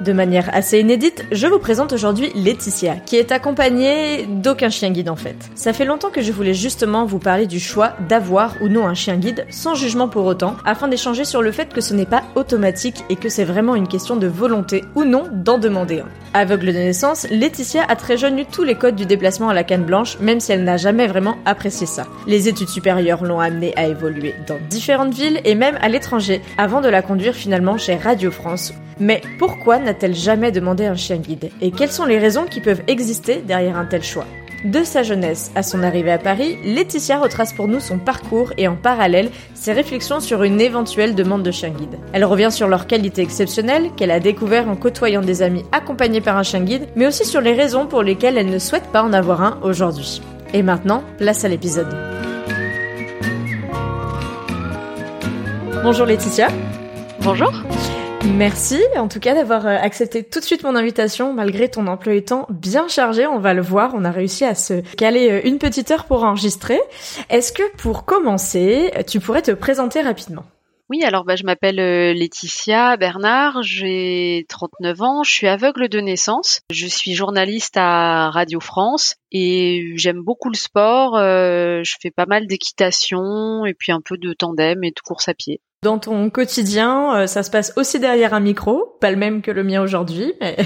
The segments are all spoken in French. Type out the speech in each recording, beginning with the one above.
De manière assez inédite, je vous présente aujourd'hui Laetitia, qui est accompagnée d'aucun chien guide en fait. Ça fait longtemps que je voulais justement vous parler du choix d'avoir ou non un chien guide, sans jugement pour autant, afin d'échanger sur le fait que ce n'est pas automatique et que c'est vraiment une question de volonté ou non d'en demander un. Aveugle de naissance, Laetitia a très jeune eu tous les codes du déplacement à la canne blanche, même si elle n'a jamais vraiment apprécié ça. Les études supérieures l'ont amenée à évoluer dans différentes villes et même à l'étranger, avant de la conduire finalement chez Radio France. Mais pourquoi n'a-t-elle jamais demandé un chien guide? Et quelles sont les raisons qui peuvent exister derrière un tel choix? De sa jeunesse à son arrivée à Paris, Laetitia retrace pour nous son parcours et en parallèle ses réflexions sur une éventuelle demande de chien guide. Elle revient sur leurs qualités exceptionnelles qu'elle a découvert en côtoyant des amis accompagnés par un chien guide, mais aussi sur les raisons pour lesquelles elle ne souhaite pas en avoir un aujourd'hui. Et maintenant, place à l'épisode. Bonjour Laetitia. Bonjour. Merci en tout cas d'avoir euh, accepté tout de suite mon invitation malgré ton emploi temps bien chargé. On va le voir, on a réussi à se caler euh, une petite heure pour enregistrer. Est-ce que pour commencer, tu pourrais te présenter rapidement? Oui, alors bah, je m'appelle euh, Laetitia Bernard, j'ai 39 ans, je suis aveugle de naissance, je suis journaliste à Radio France et j'aime beaucoup le sport, je fais pas mal d'équitation et puis un peu de tandem et de course à pied. Dans ton quotidien, euh, ça se passe aussi derrière un micro, pas le même que le mien aujourd'hui, mais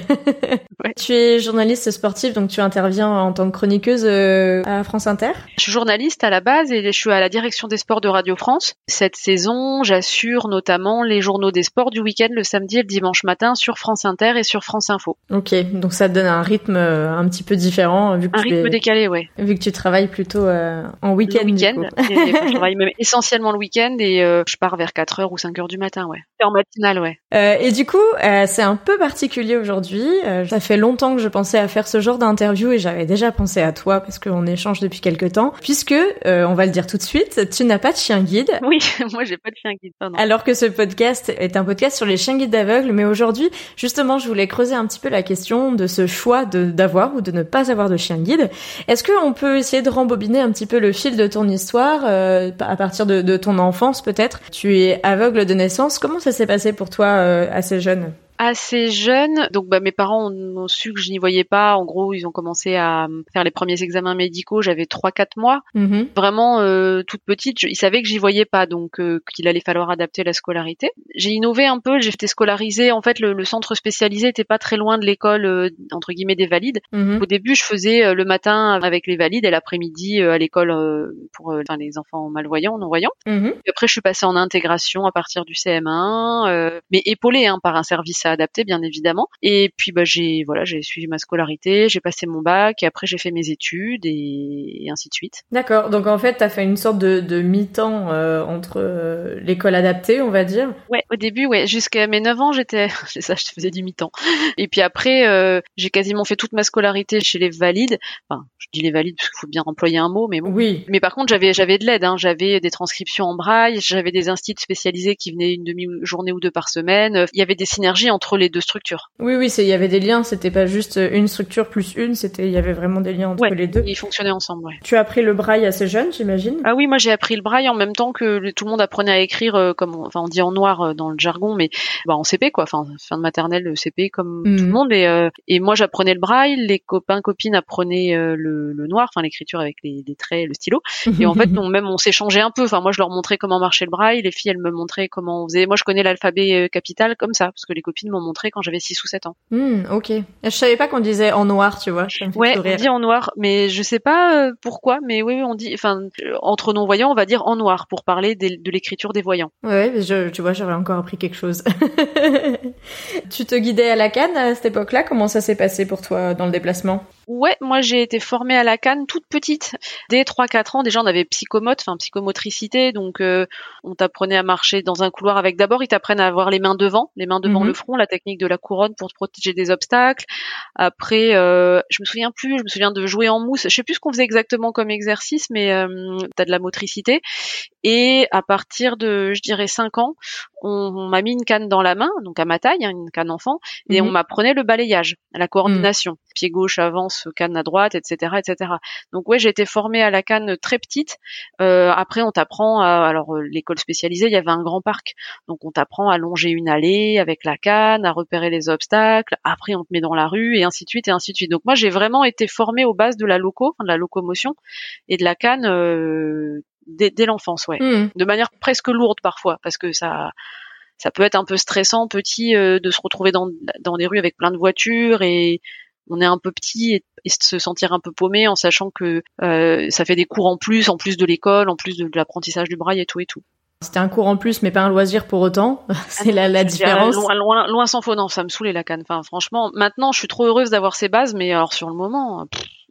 tu es journaliste sportive, donc tu interviens en tant que chroniqueuse euh, à France Inter. Je suis journaliste à la base et je suis à la direction des sports de Radio France. Cette saison, j'assure notamment les journaux des sports du week-end le samedi et le dimanche matin sur France Inter et sur France Info. Ok, donc ça te donne un rythme euh, un petit peu différent vu que un rythme décalé, ouais. Vu que tu travailles plutôt en week-end. Le week-end, je travaille même essentiellement le week-end et je pars vers 4 heures ou 5 heures du matin, ouais. En matinale, ouais. Euh, et du coup, euh, c'est un peu particulier aujourd'hui. Euh, ça fait longtemps que je pensais à faire ce genre d'interview et j'avais déjà pensé à toi parce qu'on échange depuis quelques temps. Puisque, euh, on va le dire tout de suite, tu n'as pas de chien guide. Oui, moi j'ai pas de chien guide. Pardon. Alors que ce podcast est un podcast sur les chiens guides d'aveugles, mais aujourd'hui, justement, je voulais creuser un petit peu la question de ce choix de d'avoir ou de ne pas avoir de chien guide. Est-ce qu'on peut essayer de rembobiner un petit peu le fil de ton histoire à partir de, de ton enfance peut-être? Tu es aveugle de naissance. Comment ça s'est passé pour toi euh, assez jeune? Assez jeune. Donc bah, mes parents ont, su que je n'y voyais pas. En gros, ils ont commencé à faire les premiers examens médicaux. J'avais 3-4 mois. Mm-hmm. Vraiment euh, toute petite. ils savaient que j'y voyais pas, donc euh, qu'il allait falloir adapter la scolarité. J'ai innové un peu. J'ai été scolarisée. En fait, le, centre spécialisé était pas très loin de l'école euh, entre guillemets des valides. Mm-hmm. Au début, je faisais le matin avec les valides et l'après-midi à l'école pour enfin, les enfants malvoyants, non-voyants. Mm-hmm. Après, je suis passée en intégration à partir du CM1, mais épaulée hein, par un service adapté bien évidemment. Et puis bah j'ai voilà j'ai suivi ma scolarité, j'ai passé mon bac et après j'ai fait mes études et, ainsi de suite. D'accord. Donc en fait tu as fait une sorte de, de mi-temps euh, entre euh, l'école adaptée on va dire. Ouais au début ouais jusqu'à mes 9 ans j'étais c'est ça je faisais du mi-temps. Et puis après euh, j'ai quasiment fait toute ma scolarité chez les valides. Enfin je dis les valides parce qu'il faut bien employer un mot mais bon. Oui. Mais par contre j'avais j'avais de l'aide hein. j'avais des transcriptions en braille, j'avais des instituts spécialisés qui venaient une demi-journée ou deux par semaine. Il y avait des synergies entre les deux structures. Oui, oui, il y avait des liens. C'était pas juste une structure plus une. C'était, il y avait vraiment des liens entre les deux. Ils fonctionnaient ensemble. Ouais. Tu as appris le braille assez jeune, j'imagine? Ah oui, moi j'ai appris le braille en même temps que tout le monde apprenait à écrire, euh, comme, on, enfin, on dit en noir euh, dans le jargon, mais bah, en CP quoi. Enfin, fin de maternelle, le CP comme tout le mhm. monde. Et, euh, et moi j'apprenais le braille. Les copains copines apprenaient le, le, noir, enfin l'écriture avec les, les, traits, le stylo. Et en fait, on, même on s'échangeait un peu. Enfin, moi je leur montrais comment marchait le braille. Les filles, elles me montraient comment on faisait. Moi, je connais l'alphabet capital comme ça, parce que les copines m'ont montré quand j'avais 6 ou 7 ans. Hmm, ok. Je savais pas qu'on disait en noir, tu vois. Ouais, on dit en noir, mais je sais pas euh, pourquoi, mais oui, on dit, enfin, entre non-voyants, on va dire en noir pour parler de, l'écriture des voyants. Ouais, je, tu vois, j'aurais encore appris quelque chose. tu te guidais à la canne à cette époque-là? Comment ça s'est passé pour toi dans le déplacement? Ouais, moi j'ai été formée à la canne toute petite. Dès 3-4 ans, déjà on avait psychomote, enfin psychomotricité, donc euh, on t'apprenait à marcher dans un couloir avec d'abord ils t'apprennent à avoir les mains devant, les mains devant mhm. le front, la technique de la couronne pour te protéger des obstacles. Après, euh, je me souviens plus, je me souviens de jouer en mousse. Je sais plus ce qu'on faisait exactement comme exercice, mais euh, t'as de la motricité. Et à partir de, je dirais 5 ans, on, m'a mis une canne dans la main, donc à ma taille, hein, une canne enfant, et on mhm. m'apprenait le balayage, la coordination, pied gauche avance, canne à droite, etc., etc. Donc ouais, j'ai été formée à la canne très petite. Euh, après, on t'apprend, à, alors euh, l'école spécialisée, il y avait un grand parc, donc on t'apprend à longer une allée avec la canne, à repérer les obstacles. Après, on te met dans la rue et ainsi de suite et ainsi de suite. Donc moi, j'ai vraiment été formée aux bases de la loco, de la locomotion et de la canne euh, dès, l'enfance, ouais. Hmm. De manière presque lourde parfois, parce que ça, ça peut être un peu stressant, petit, euh, de se retrouver dans, dans des rues avec plein de voitures et on est un peu petit et, se sentir un peu paumé en sachant que euh, ça fait des cours en plus, en plus de l'école, en plus de, l'apprentissage du braille et tout et tout. C'était un cours en plus, mais pas un loisir pour autant. C'est la, la différence. Loin, loin, loin sans faux, non, ça me saoulait la canne. Enfin, franchement, maintenant, je suis trop heureuse d'avoir ces bases, mais alors sur le moment,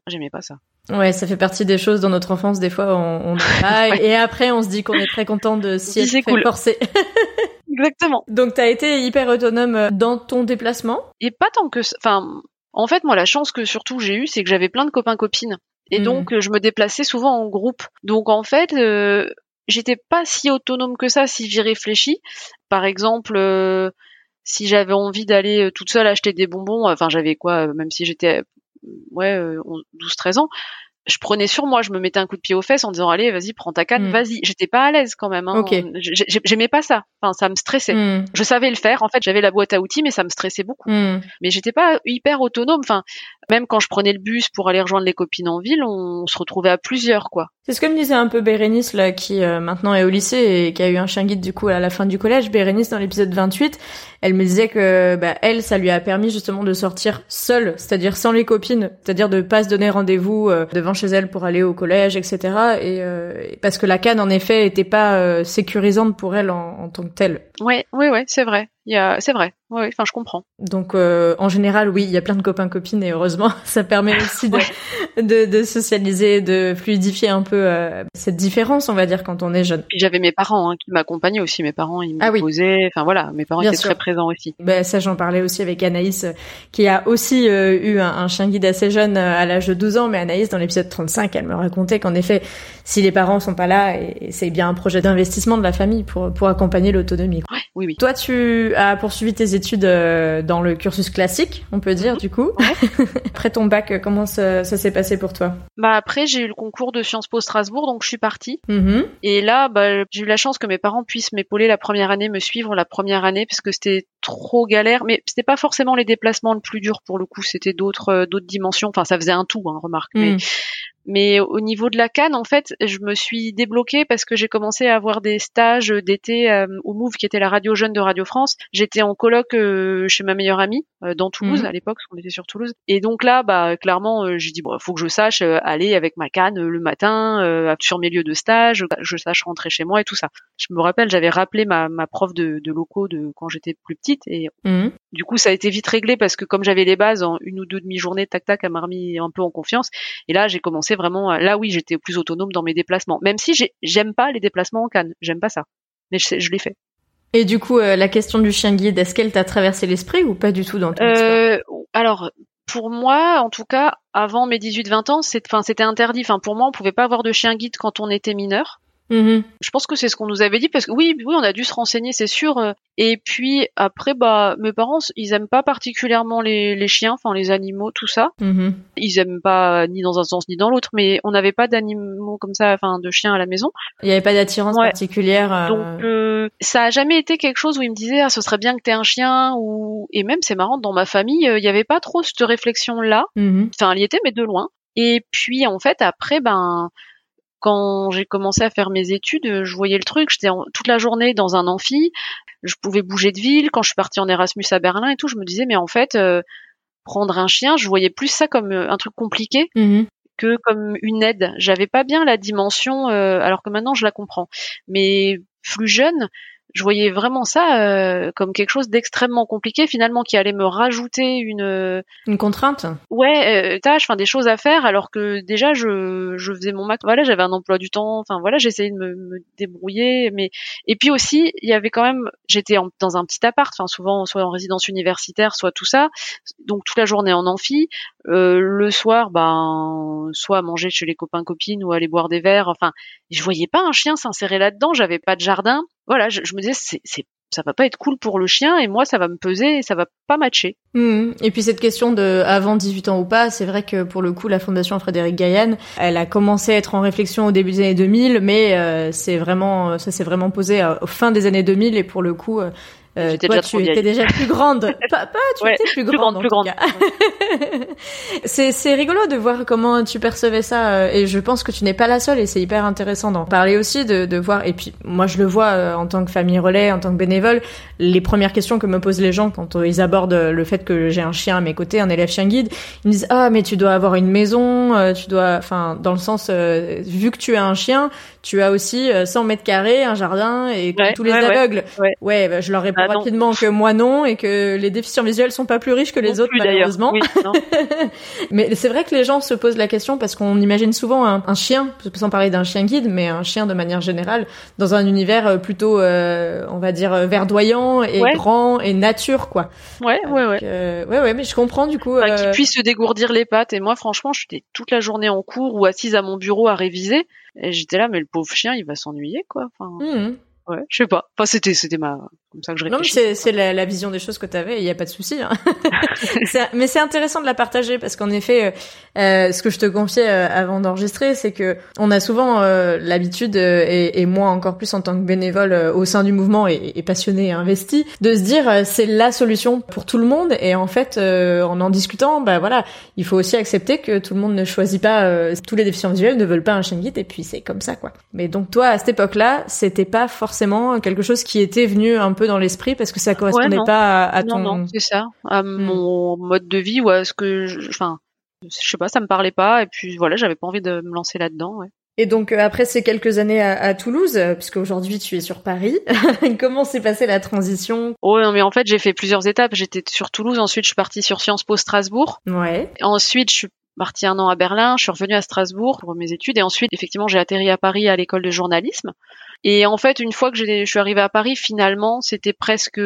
j'aimais pas ça. Ouais, ça fait partie des choses dans notre enfance. Des fois, on, on et après, on se dit qu'on est très content de s'y être cool. forcer. Exactement. Donc, t'as été hyper autonome dans ton déplacement? Et pas tant que, enfin, en fait, moi, la chance que surtout j'ai eue, c'est que j'avais plein de copains copines, et hmm. donc je me déplaçais souvent en groupe. Donc, en fait, euh, j'étais pas si autonome que ça si j'y réfléchis. Par exemple. Euh, si j'avais envie d'aller toute seule acheter des bonbons, enfin j'avais quoi, même si j'étais ouais, 12-13 ans, je prenais sur moi, je me mettais un coup de pied aux fesses en disant allez, vas-y, prends ta canne, mm. vas-y. J'étais pas à l'aise quand même. Hein. J'aimais pas ça. Enfin, ça me stressait. Mm. Je savais le faire. En fait, j'avais la boîte à outils, mais ça me stressait beaucoup. Mm. Mais j'étais pas hyper autonome. Enfin, même quand je prenais le bus pour aller rejoindre les copines en ville, on, se retrouvait à plusieurs, quoi. C'est ce que me disait un peu Bérénice là, qui euh, maintenant est au lycée et qui a eu un chien guide du coup à la fin du collège. Bérénice dans l'épisode 28, elle me disait que bah, elle, ça lui a permis justement de sortir seule, c'est-à-dire sans les copines, c'est-à-dire de pas se donner rendez-vous euh, devant chez elle pour aller au collège, etc. Et euh, parce que la canne en effet était pas sécurisante pour elle en, en tant que telle. Ouais, ouais, ouais, c'est vrai. Il y a, c'est vrai. Oui, enfin, je comprends. Donc, euh, en général, oui, il y a plein de copains copines et heureusement, ça permet aussi de, de, de, socialiser, de fluidifier un peu euh, cette différence, on va dire, quand on est jeune. Puis j'avais mes parents hein, qui m'accompagnaient aussi. Mes parents, ils me ah posaient. Enfin voilà, mes parents étaient très présents aussi. Ben, ça, j'en parlais aussi avec Anaïs, euh, qui a aussi euh, eu un, un, chien guide assez jeune à l'âge de 12 ans. Mais Anaïs, dans l'épisode 35, elle me racontait qu'en effet, si les parents sont pas là, et, c'est bien un projet d'investissement de la famille pour pour accompagner l'autonomie. oui, oui. Toi, tu as poursuivi tes études dans le cursus classique, on peut dire, du coup. après ton bac, comment ça, s'est passé pour toi? Bah après, j'ai eu le concours de Sciences Po Strasbourg, donc je suis partie. Mm-hmm. Et là, bah, j'ai eu la chance que mes parents puissent m'épauler la première année, me suivre la première année, parce que c'était trop galère. Mais c'était pas forcément les déplacements le plus dur pour le coup, c'était d'autres euh, d'autres dimensions. Enfin, ça faisait un tout, hein, remarque. Mais mm. Mais au niveau de la canne, en fait, je me suis débloquée parce que j'ai commencé à avoir des stages d'été euh, au Move, qui était la radio jeune de Radio France. J'étais en colloque euh, chez ma meilleure amie euh, dans Toulouse mhm. à l'époque, parce qu'on était sur Toulouse. Et donc là, bah clairement, j'ai dit bon, faut que je sache aller avec ma canne le matin sur mes lieux de stage, je sache rentrer chez moi et tout ça. Je me rappelle, j'avais rappelé ma, ma prof de, de locaux de quand j'étais plus petite et mhm. Du coup ça a été vite réglé parce que comme j'avais les bases en une ou deux demi-journées, tac tac, elle m'a remis un peu en confiance. Et là, j'ai commencé vraiment là oui j'étais plus autonome dans mes déplacements. Même si j'aime pas les déplacements en canne j'aime pas ça. Mais je, je l'ai fait. Et du coup euh, la question du chien guide est-ce qu'elle t'a traversé l'esprit ou pas du tout dans ton euh, alors pour moi en tout cas avant mes 18-20 ans c'était interdit. Enfin pour moi on pouvait pas avoir de chien guide quand on était mineur Mm-hmm. Je pense que c'est ce qu'on nous avait dit parce que oui, oui, on a dû se renseigner, c'est sûr. Et puis après, bah, mes parents, ils aiment pas particulièrement les, les chiens, enfin les animaux, tout ça. Mm-hmm. Ils aiment pas ni dans un sens ni dans l'autre, mais on n'avait pas d'animaux comme ça, enfin de chiens à la maison. Il n'y avait pas d'attirance particulière. Euh, Donc euh, ça a jamais été quelque chose où ils me disaient ah ce serait bien que t'aies un chien ou et même c'est marrant dans ma famille il n'y avait pas trop cette réflexion là. Mm-hmm. Enfin elle y était mais de loin. Et puis en fait après ben quand j'ai commencé à faire mes études, je voyais le truc, j'étais toute la journée dans un amphi, je pouvais bouger de ville. Quand je suis partie en Erasmus à Berlin et tout, je me disais mais en fait euh, prendre un chien, je voyais plus ça comme euh, un truc compliqué mmh que comme une aide. J'avais pas bien la dimension, euh, alors que maintenant je la comprends. Mais plus jeune, je voyais vraiment ça euh, comme quelque chose d'extrêmement compliqué finalement qui allait me rajouter une une contrainte. Ouais euh, tâche enfin des choses à faire alors que déjà je je faisais mon max. Voilà j'avais un emploi du temps enfin voilà j'essayais de me, me, débrouiller mais et puis aussi il y avait quand même j'étais dans un petit appart enfin souvent soit en résidence universitaire soit tout ça donc toute la journée en amphi. Euh, le soir ben soit manger chez les copains copines ou aller boire des verres enfin je voyais pas un chien s'insérer là-dedans j'avais pas de jardin voilà, je, me disais, c'est, c'est, ça va pas être cool pour le chien et moi, ça va me peser et ça va pas matcher. Mmh. Et puis cette question de avant 18 ans ou pas, c'est vrai que pour le coup, la fondation Frédéric Gaillan, elle a commencé à être en réflexion au début des années 2000, mais euh, c'est vraiment, ça s'est vraiment posé au fin des années 2000 et pour le coup, euh, euh, toi, déjà tu étais déjà plus grande. pas, pas, tu étais plus, grande. Plus grande, c'est, c'est rigolo de voir comment tu percevais ça, euh, et je pense que tu n'es pas la seule, et c'est hyper intéressant d'en parler aussi, de, de voir. Et puis, moi, je le vois euh, en tant que famille relais, en tant que bénévole, les premières questions que me posent les gens quand ils abordent le fait que j'ai un chien à mes côtés, un élève chien guide, ils me disent ah mais tu dois avoir une maison, tu dois, enfin, dans le sens vu que tu as un chien, tu as aussi 100 mètres carrés, un jardin et tous les aveugles. Ouais, ouais bah, je leur réponds bah, rapidement que moi non et que les déficients visuels sont pas plus riches que les autres malheureusement. mais c'est vrai que les gens se posent la question parce qu'on imagine souvent un, chien, sans parler d'un chien guide, mais un chien de manière générale dans un univers euh, plutôt, euh, on va dire, verdoyant et grand et nature quoi. Ouais, ouais, ouais. Euh, ouais, ouais, mais je comprends du coup. Enfin, Qu'il puisse se dégourdir les pattes. Et moi, franchement, j'étais toute la journée en cours ou assise à mon bureau à réviser. Et j'étais là, mais le pauvre chien, il va s'ennuyer, quoi. Enfin, mmh. ouais, je sais pas. Enfin, c'était, c'était ma, comme ça que je Non, c'est, la, la, vision des choses que tu avais, il n'y a pas de souci. Hein. mais c'est intéressant de la partager parce qu'en effet, euh, euh, ce que je te confiais euh, avant d'enregistrer, c'est que on a souvent euh, l'habitude, et, et, moi encore plus en tant que bénévole au sein du mouvement et, et passionné et investi, de se dire c'est la solution pour tout le monde. Et en fait, en en discutant, bah voilà, il faut aussi accepter que tout le monde ne choisit pas, tous les déficients visuels ne veulent pas un guide, et puis c'est comme ça quoi. Mais donc toi, à cette époque-là, c'était pas forcément quelque chose qui était venu un peu dans l'esprit parce que ça correspondait pas à, ton. Non, c'est ça, à hmm. mon mode de vie ou à ce que, enfin, je, sais pas, ça me parlait pas et puis voilà, j'avais pas envie de me lancer là-dedans. Ouais. Et donc euh, après ces quelques années à, à Toulouse, euh, puisque aujourd'hui tu es sur Paris, comment s'est passée la transition? Oh non mais en fait j'ai fait plusieurs étapes. J'étais sur Toulouse, ensuite je suis partie sur Sciences Po Strasbourg. Ouais. Ensuite je suis partie un an à Berlin, je suis revenue à Strasbourg pour mes études et ensuite effectivement j'ai atterri à Paris à l'école de journalisme. Et en fait, une fois que je suis arrivée à Paris, finalement, c'était presque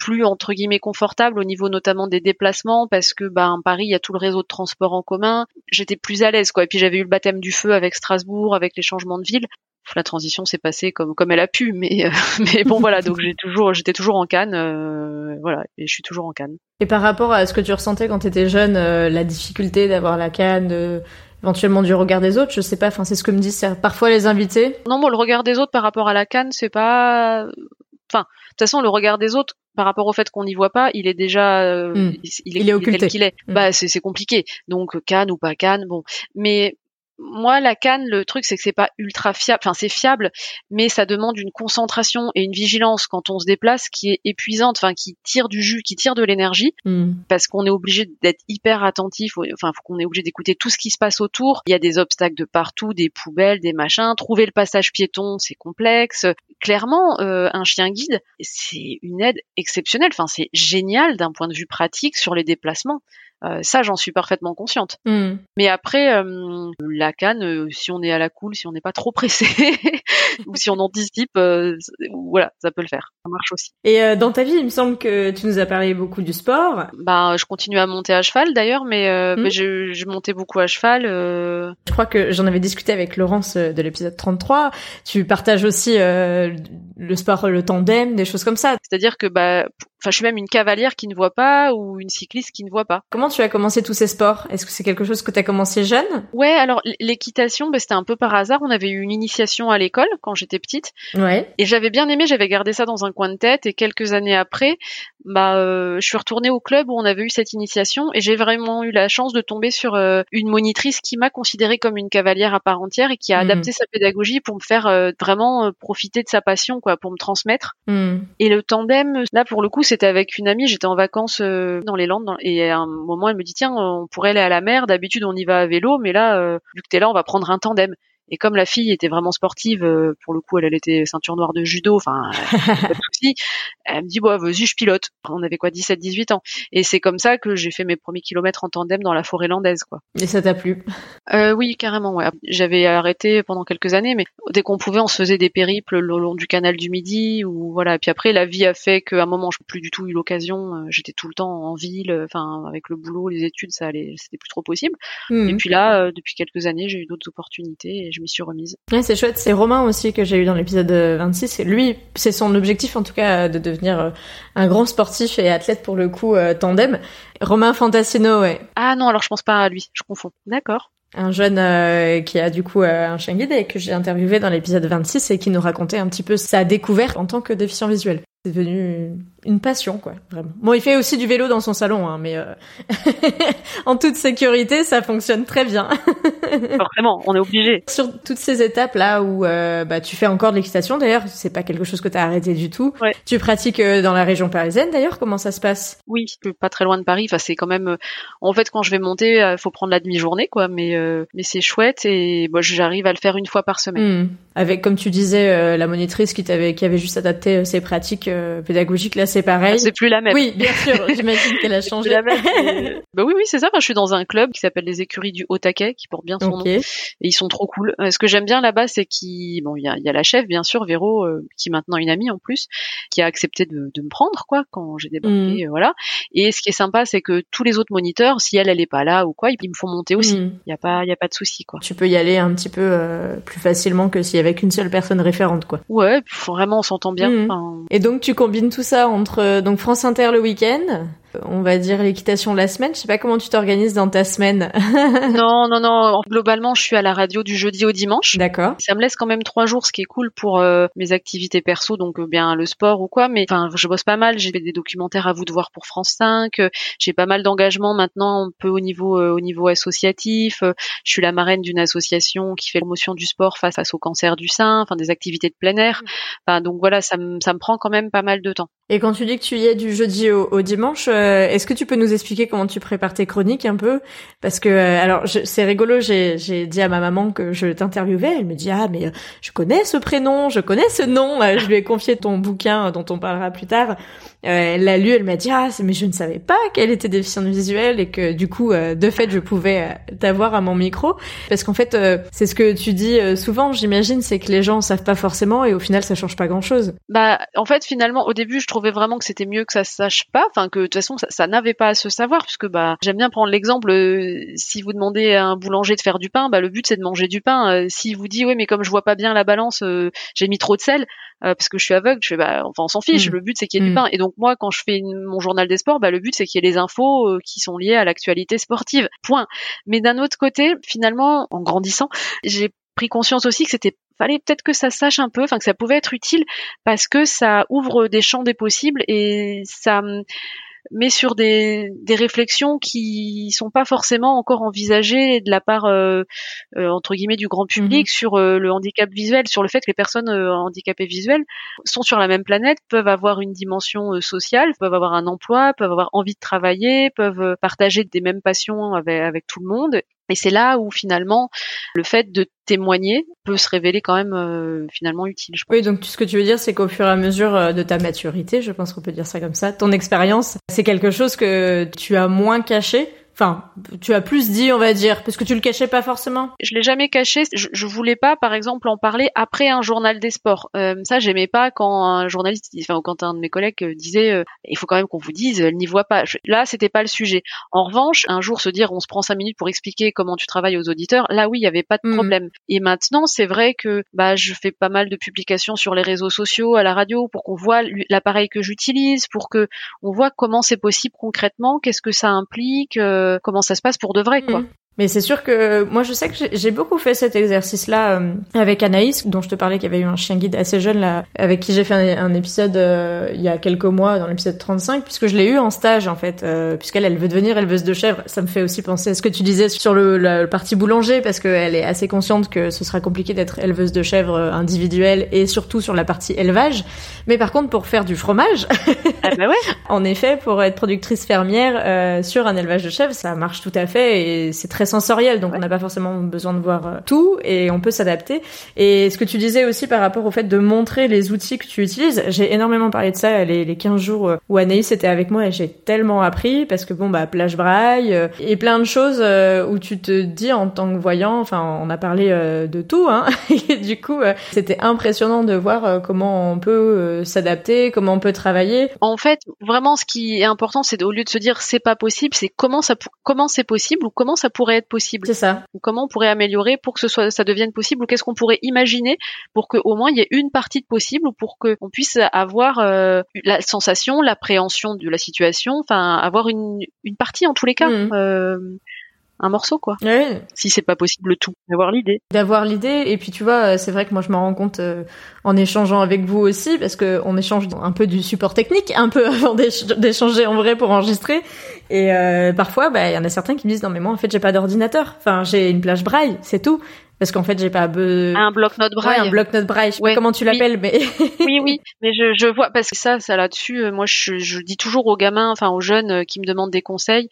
plus entre guillemets confortable au niveau notamment des déplacements parce que ben Paris, il y a tout le réseau de transport en commun. J'étais plus à l'aise quoi. Et puis j'avais eu le baptême du feu avec Strasbourg, avec les changements de ville. La transition s'est passée comme comme elle a pu, mais euh, mais bon voilà. Donc j'ai toujours j'étais toujours en Cannes, euh, voilà, et je suis toujours en Cannes. Et par rapport à ce que tu ressentais quand tu étais jeune, euh, la difficulté d'avoir la canne, éventuellement du regard des autres, je sais pas, enfin c'est ce que me disent parfois les invités. Non, moi le regard des autres par rapport à la canne, c'est pas enfin de toute façon le regard des autres par rapport au fait qu'on n'y voit pas, il est déjà euh, hmm. il, est, occulté. qu'il est. Hmm. Bah c'est compliqué. Donc canne ou pas canne, bon. Mais moi, la canne, le truc, c'est que c'est pas ultra fiable. Enfin, c'est fiable, mais ça demande une concentration et une vigilance quand on se déplace qui est épuisante, enfin, qui tire du jus, qui tire de l'énergie, hmm. parce qu'on est obligé d'être hyper attentif. Enfin, faut qu'on est obligé d'écouter tout ce qui se passe autour. Il y a des obstacles de partout, des poubelles, des machins. Trouver le passage piéton, c'est complexe. Clairement, euh, un chien guide, c'est une aide exceptionnelle. Enfin, c'est génial d'un point de vue pratique sur les déplacements. Ça, j'en suis parfaitement consciente. Hmm. Mais après, la canne, si on est à la cool, si on n'est pas trop pressé, ou si on anticipe, voilà, ça peut le faire. Ça marche aussi. Et dans ta vie, il me semble que tu nous as parlé beaucoup du sport. Bah, je continue à monter à cheval d'ailleurs, mais, hmm. je, je, montais beaucoup à cheval. Je crois que j'en avais discuté avec Laurence de l'épisode 33. Tu partages aussi le sport, le tandem, des choses comme ça. C'est-à-dire que bah Enfin, je suis même une cavalière qui ne voit pas ou une cycliste qui ne voit pas. Comment tu as commencé tous ces sports? Est-ce que c'est quelque chose que tu as commencé jeune? Ouais, alors l'équitation, bah, c'était un peu par hasard. On avait eu une initiation à l'école quand j'étais petite. Ouais. Et j'avais bien aimé, j'avais gardé ça dans un coin de tête. Et quelques années après, bah, euh, je suis retournée au club où on avait eu cette initiation et j'ai vraiment eu la chance de tomber sur euh, une monitrice qui m'a considérée comme une cavalière à part entière et qui a hmm. adapté sa pédagogie pour me faire euh, vraiment profiter de sa passion, quoi, pour me transmettre. Hmm. Et le tandem, là pour le coup, c'était avec une amie, j'étais en vacances euh, dans les Landes et à un moment elle me dit tiens on pourrait aller à la mer, d'habitude on y va à vélo mais là euh, vu que t'es là on va prendre un tandem. Et comme la fille était vraiment sportive, euh, pour le coup, elle, elle était ceinture noire de judo, enfin, pas de souci. Elle me dit, bon, vas-y, je pilote. On avait quoi, 17, 18 ans. Et c'est comme ça que j'ai fait mes premiers kilomètres en tandem dans la forêt landaise, quoi. Et ça t'a plu? Euh, Oui, carrément, ouais. J'avais arrêté pendant quelques années, mais dès qu'on pouvait, on se faisait des périples le long du canal du Midi, ou voilà. Et puis après, la vie a fait qu'à un moment, je n'ai plus du tout eu l'occasion. Euh, j'étais tout le temps en ville, enfin, avec le boulot, les études, ça allait, c'était plus trop possible. Hmm. Et puis là, depuis quelques années, j'ai eu d'autres opportunités et je m'y suis remise. Ouais, c'est chouette. C'est Romain aussi que j'ai eu dans l'épisode 26. Et lui, c'est son objectif en tout cas de devenir euh, un grand sportif et athlète pour le coup euh, tandem. Romain Fantasino, ouais. Ah non, alors je pense pas à lui, je confonds. D'accord un jeune euh, qui a du coup un chien guide et que j'ai interviewé dans l'épisode 26 et qui nous racontait un petit peu sa découverte en tant que déficient visuel. C'est devenu une passion, quoi, vraiment. Bon, il fait aussi du vélo dans son salon, hein, mais euh... en toute sécurité, ça fonctionne très bien. Forcément, on est obligé. Sur toutes ces étapes là où euh, bah, tu fais encore de l'équitation, d'ailleurs, c'est pas quelque chose que tu as arrêté du tout. Ouais. Tu pratiques euh, dans la région parisienne, d'ailleurs, comment ça se passe? Oui, pas très loin de Paris. Enfin, c'est quand même. Euh, en fait, quand je vais monter, il faut prendre la demi-journée, quoi. Mais mais c'est chouette et j'arrive à le faire une fois par semaine. Hmm. Avec, comme tu disais, la monitrice qui t'avait, qui avait juste adapté ses pratiques euh, pédagogique là c'est pareil. C'est plus la même. Oui, bien sûr, j'imagine qu'elle a changé. la même. bah oui oui, c'est ça, je suis dans un club qui s'appelle les écuries du Haut-Taquet qui porte bien son nom et ils sont trop cool. Euh, ce que j'aime bien là-bas c'est qu'il bon, il y a, y a, la chef bien sûr Véro euh, qui est maintenant une amie en plus qui a accepté de, de me prendre quoi quand j'ai débarqué mm. voilà. Et ce qui est sympa c'est que tous les autres moniteurs si elle elle est pas là ou quoi, ils me font monter aussi. Mm. Il y a pas il y a pas de souci quoi. Tu peux y aller un petit peu plus facilement que s'il y avait qu'une seule personne référente quoi. Ouais, vraiment on s'entend bien. Mm. Et donc tu combines tout ça entre euh, donc France Inter le week-end, on va dire l'équitation la semaine. Je sais pas comment tu t'organises dans ta semaine. non, non, non. Globalement, je suis à la radio du jeudi au dimanche. D'accord. Ça me laisse quand même trois jours, ce qui est cool pour euh, mes activités perso, donc euh, bien le sport ou quoi. Mais enfin, je bosse pas mal. J'ai des documentaires à vous de voir pour France 5. J'ai pas mal d'engagement maintenant, un peu au niveau au niveau associatif. Je suis la marraine d'une association qui fait la promotion du sport face, face au cancer du sein, enfin des activités de plein air. Mmh. Enfin, donc voilà, ça me ça me prend quand même pas mal de temps. Et quand tu dis que tu y es du jeudi au, dimanche, euh, est-ce que tu peux nous expliquer comment tu prépares tes chroniques un peu? Parce que euh, alors c'est rigolo, j'ai dit à ma maman que je t'interviewais, elle me dit ah mais euh, je connais ce prénom, je connais ce nom, je lui ai confié ton bouquin dont on parlera plus tard. elle l'a lu, elle m'a dit ah mais je ne savais pas qu'elle était déficiente visuelle et que du coup de fait je pouvais t'avoir à mon micro parce qu'en fait c'est ce que tu dis souvent, j'imagine, c'est que les gens savent pas forcément et au final ça change pas grand chose. Bah en fait finalement au début je trouvais vraiment que c'était mieux que ça se sache pas, enfin que de toute façon ça, n'avait pas à se savoir, puisque bah j'aime bien prendre l'exemple. Euh, si vous demandez à un boulanger de faire du pain, bah le but c'est de manger du pain. Euh, S'il vous dit oui mais comme je vois pas bien la balance, euh, j'ai mis trop de sel parce que je suis aveugle, je fais bah enfin on s'en fiche. Mm. Le but c'est qu'il y ait du mm. pain. Et donc moi quand je fais mon journal des sports, bah le but c'est qu'il y ait les infos qui sont liées à l'actualité sportive. Point. Mais d'un autre côté, finalement, en grandissant, j'ai pris conscience aussi que c'était fallait peut-être que ça sache un peu, enfin que ça pouvait être utile parce que ça ouvre des champs des possibles et ça met sur des, des réflexions qui sont pas forcément encore envisagées de la part euh, euh, entre guillemets du grand public mhm. sur euh, le handicap visuel, sur le fait que les personnes handicapées visuelles sont sur la même planète, peuvent avoir une dimension sociale, peuvent avoir un emploi, peuvent avoir envie de travailler, peuvent partager des mêmes passions avec, avec tout le monde et c'est là où finalement le fait de témoigner peut se révéler quand même euh, finalement utile. Je Oui, donc ce que tu veux dire, c'est qu'au fur et à mesure euh, de ta maturité, je pense qu'on peut dire ça comme ça, ton expérience, c'est quelque chose que tu as moins caché Enfin, tu as plus dit, on va dire, parce que tu le cachais pas forcément. Je l'ai jamais caché. Je, je voulais pas, par exemple, en parler après un journal des sports. Euh, ça, j'aimais pas quand un journaliste, enfin, quand un de mes collègues euh, disait, euh, il faut quand même qu'on vous dise, elle n'y voit pas. là, c'était pas le sujet. En revanche, un jour se dire, on se prend cinq minutes pour expliquer comment tu travailles aux auditeurs. Là, oui, il y avait pas de mm. problème. Et maintenant, c'est vrai que bah, je fais pas mal de publications sur les réseaux sociaux, à la radio, pour qu'on voit l'appareil que j'utilise, pour que on voit comment c'est possible concrètement, qu'est-ce que ça implique. Euh, comment ça se passe pour de vrai, quoi. Mm. Mais c'est sûr que moi je sais que j'ai beaucoup fait cet exercice-là euh, avec Anaïs, dont je te parlais, qui avait eu un chien guide assez jeune là, avec qui j'ai fait un, épisode euh, il y a quelques mois, dans l'épisode 35, puisque je l'ai eu en stage en fait, euh, puisqu'elle elle veut devenir éleveuse de chèvre. Ça me fait aussi penser à ce que tu disais sur le, le parti boulanger, parce qu'elle est assez consciente que ce sera compliqué d'être éleveuse de chèvre individuelle et surtout sur la partie élevage. Mais par contre pour faire du fromage, ah bah ouais. en effet pour être productrice fermière sur un élevage de chèvres, ça marche tout à fait et c'est très sensoriel, donc on n'a pas forcément besoin de voir euh, tout et on peut s'adapter. Et ce que tu disais aussi par rapport au fait de montrer les outils que tu utilises, j'ai énormément parlé de ça les, les 15 jours euh, où Anaïs était avec moi et j'ai tellement appris parce que bon bah plage braille euh, et plein de choses où tu te dis en tant que voyant, enfin on a parlé de tout, hein, et du coup c'était impressionnant de voir comment on peut s'adapter, comment on peut travailler. En fait, vraiment ce qui est important, c'est au lieu de se dire c'est pas possible, c'est comment ça comment c'est possible ou comment ça pourrait être possible. C'est ça. Ou comment on pourrait améliorer pour que ce soit, ça devienne possible ou qu'est-ce qu'on pourrait imaginer pour qu'au moins il y ait une partie de possible ou pour qu'on puisse avoir euh, la sensation, l'appréhension de la situation, enfin avoir une, une partie en tous les cas. Mmh. Euh, un morceau quoi. Si c'est pas possible tout, d'avoir l'idée. D'avoir l'idée et puis tu vois, c'est vrai que moi je me rends compte euh, en échangeant avec vous aussi parce que on échange un peu du support technique un peu avant d'échanger en vrai pour enregistrer et euh, parfois bah il y en a certains qui me disent non mais moi en fait j'ai pas d'ordinateur. Enfin, j'ai une plage braille, c'est tout parce qu'en fait j'ai pas be... un bloc-notes braille un bloc-notes braille. Je sais pas comment tu l'appelles mais oui oui. Mais je, je vois parce que ça ça là-dessus euh, moi je, je dis toujours aux gamins enfin aux jeunes euh, qui me demandent des conseils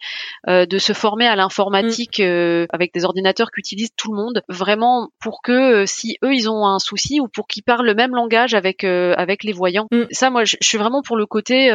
euh, de se former à l'informatique mm. euh, avec des ordinateurs qu'utilise tout le monde vraiment pour que si eux ils ont un souci ou pour qu'ils parlent le même langage avec avec les voyants. Mm. ça moi je, je, suis vraiment pour le côté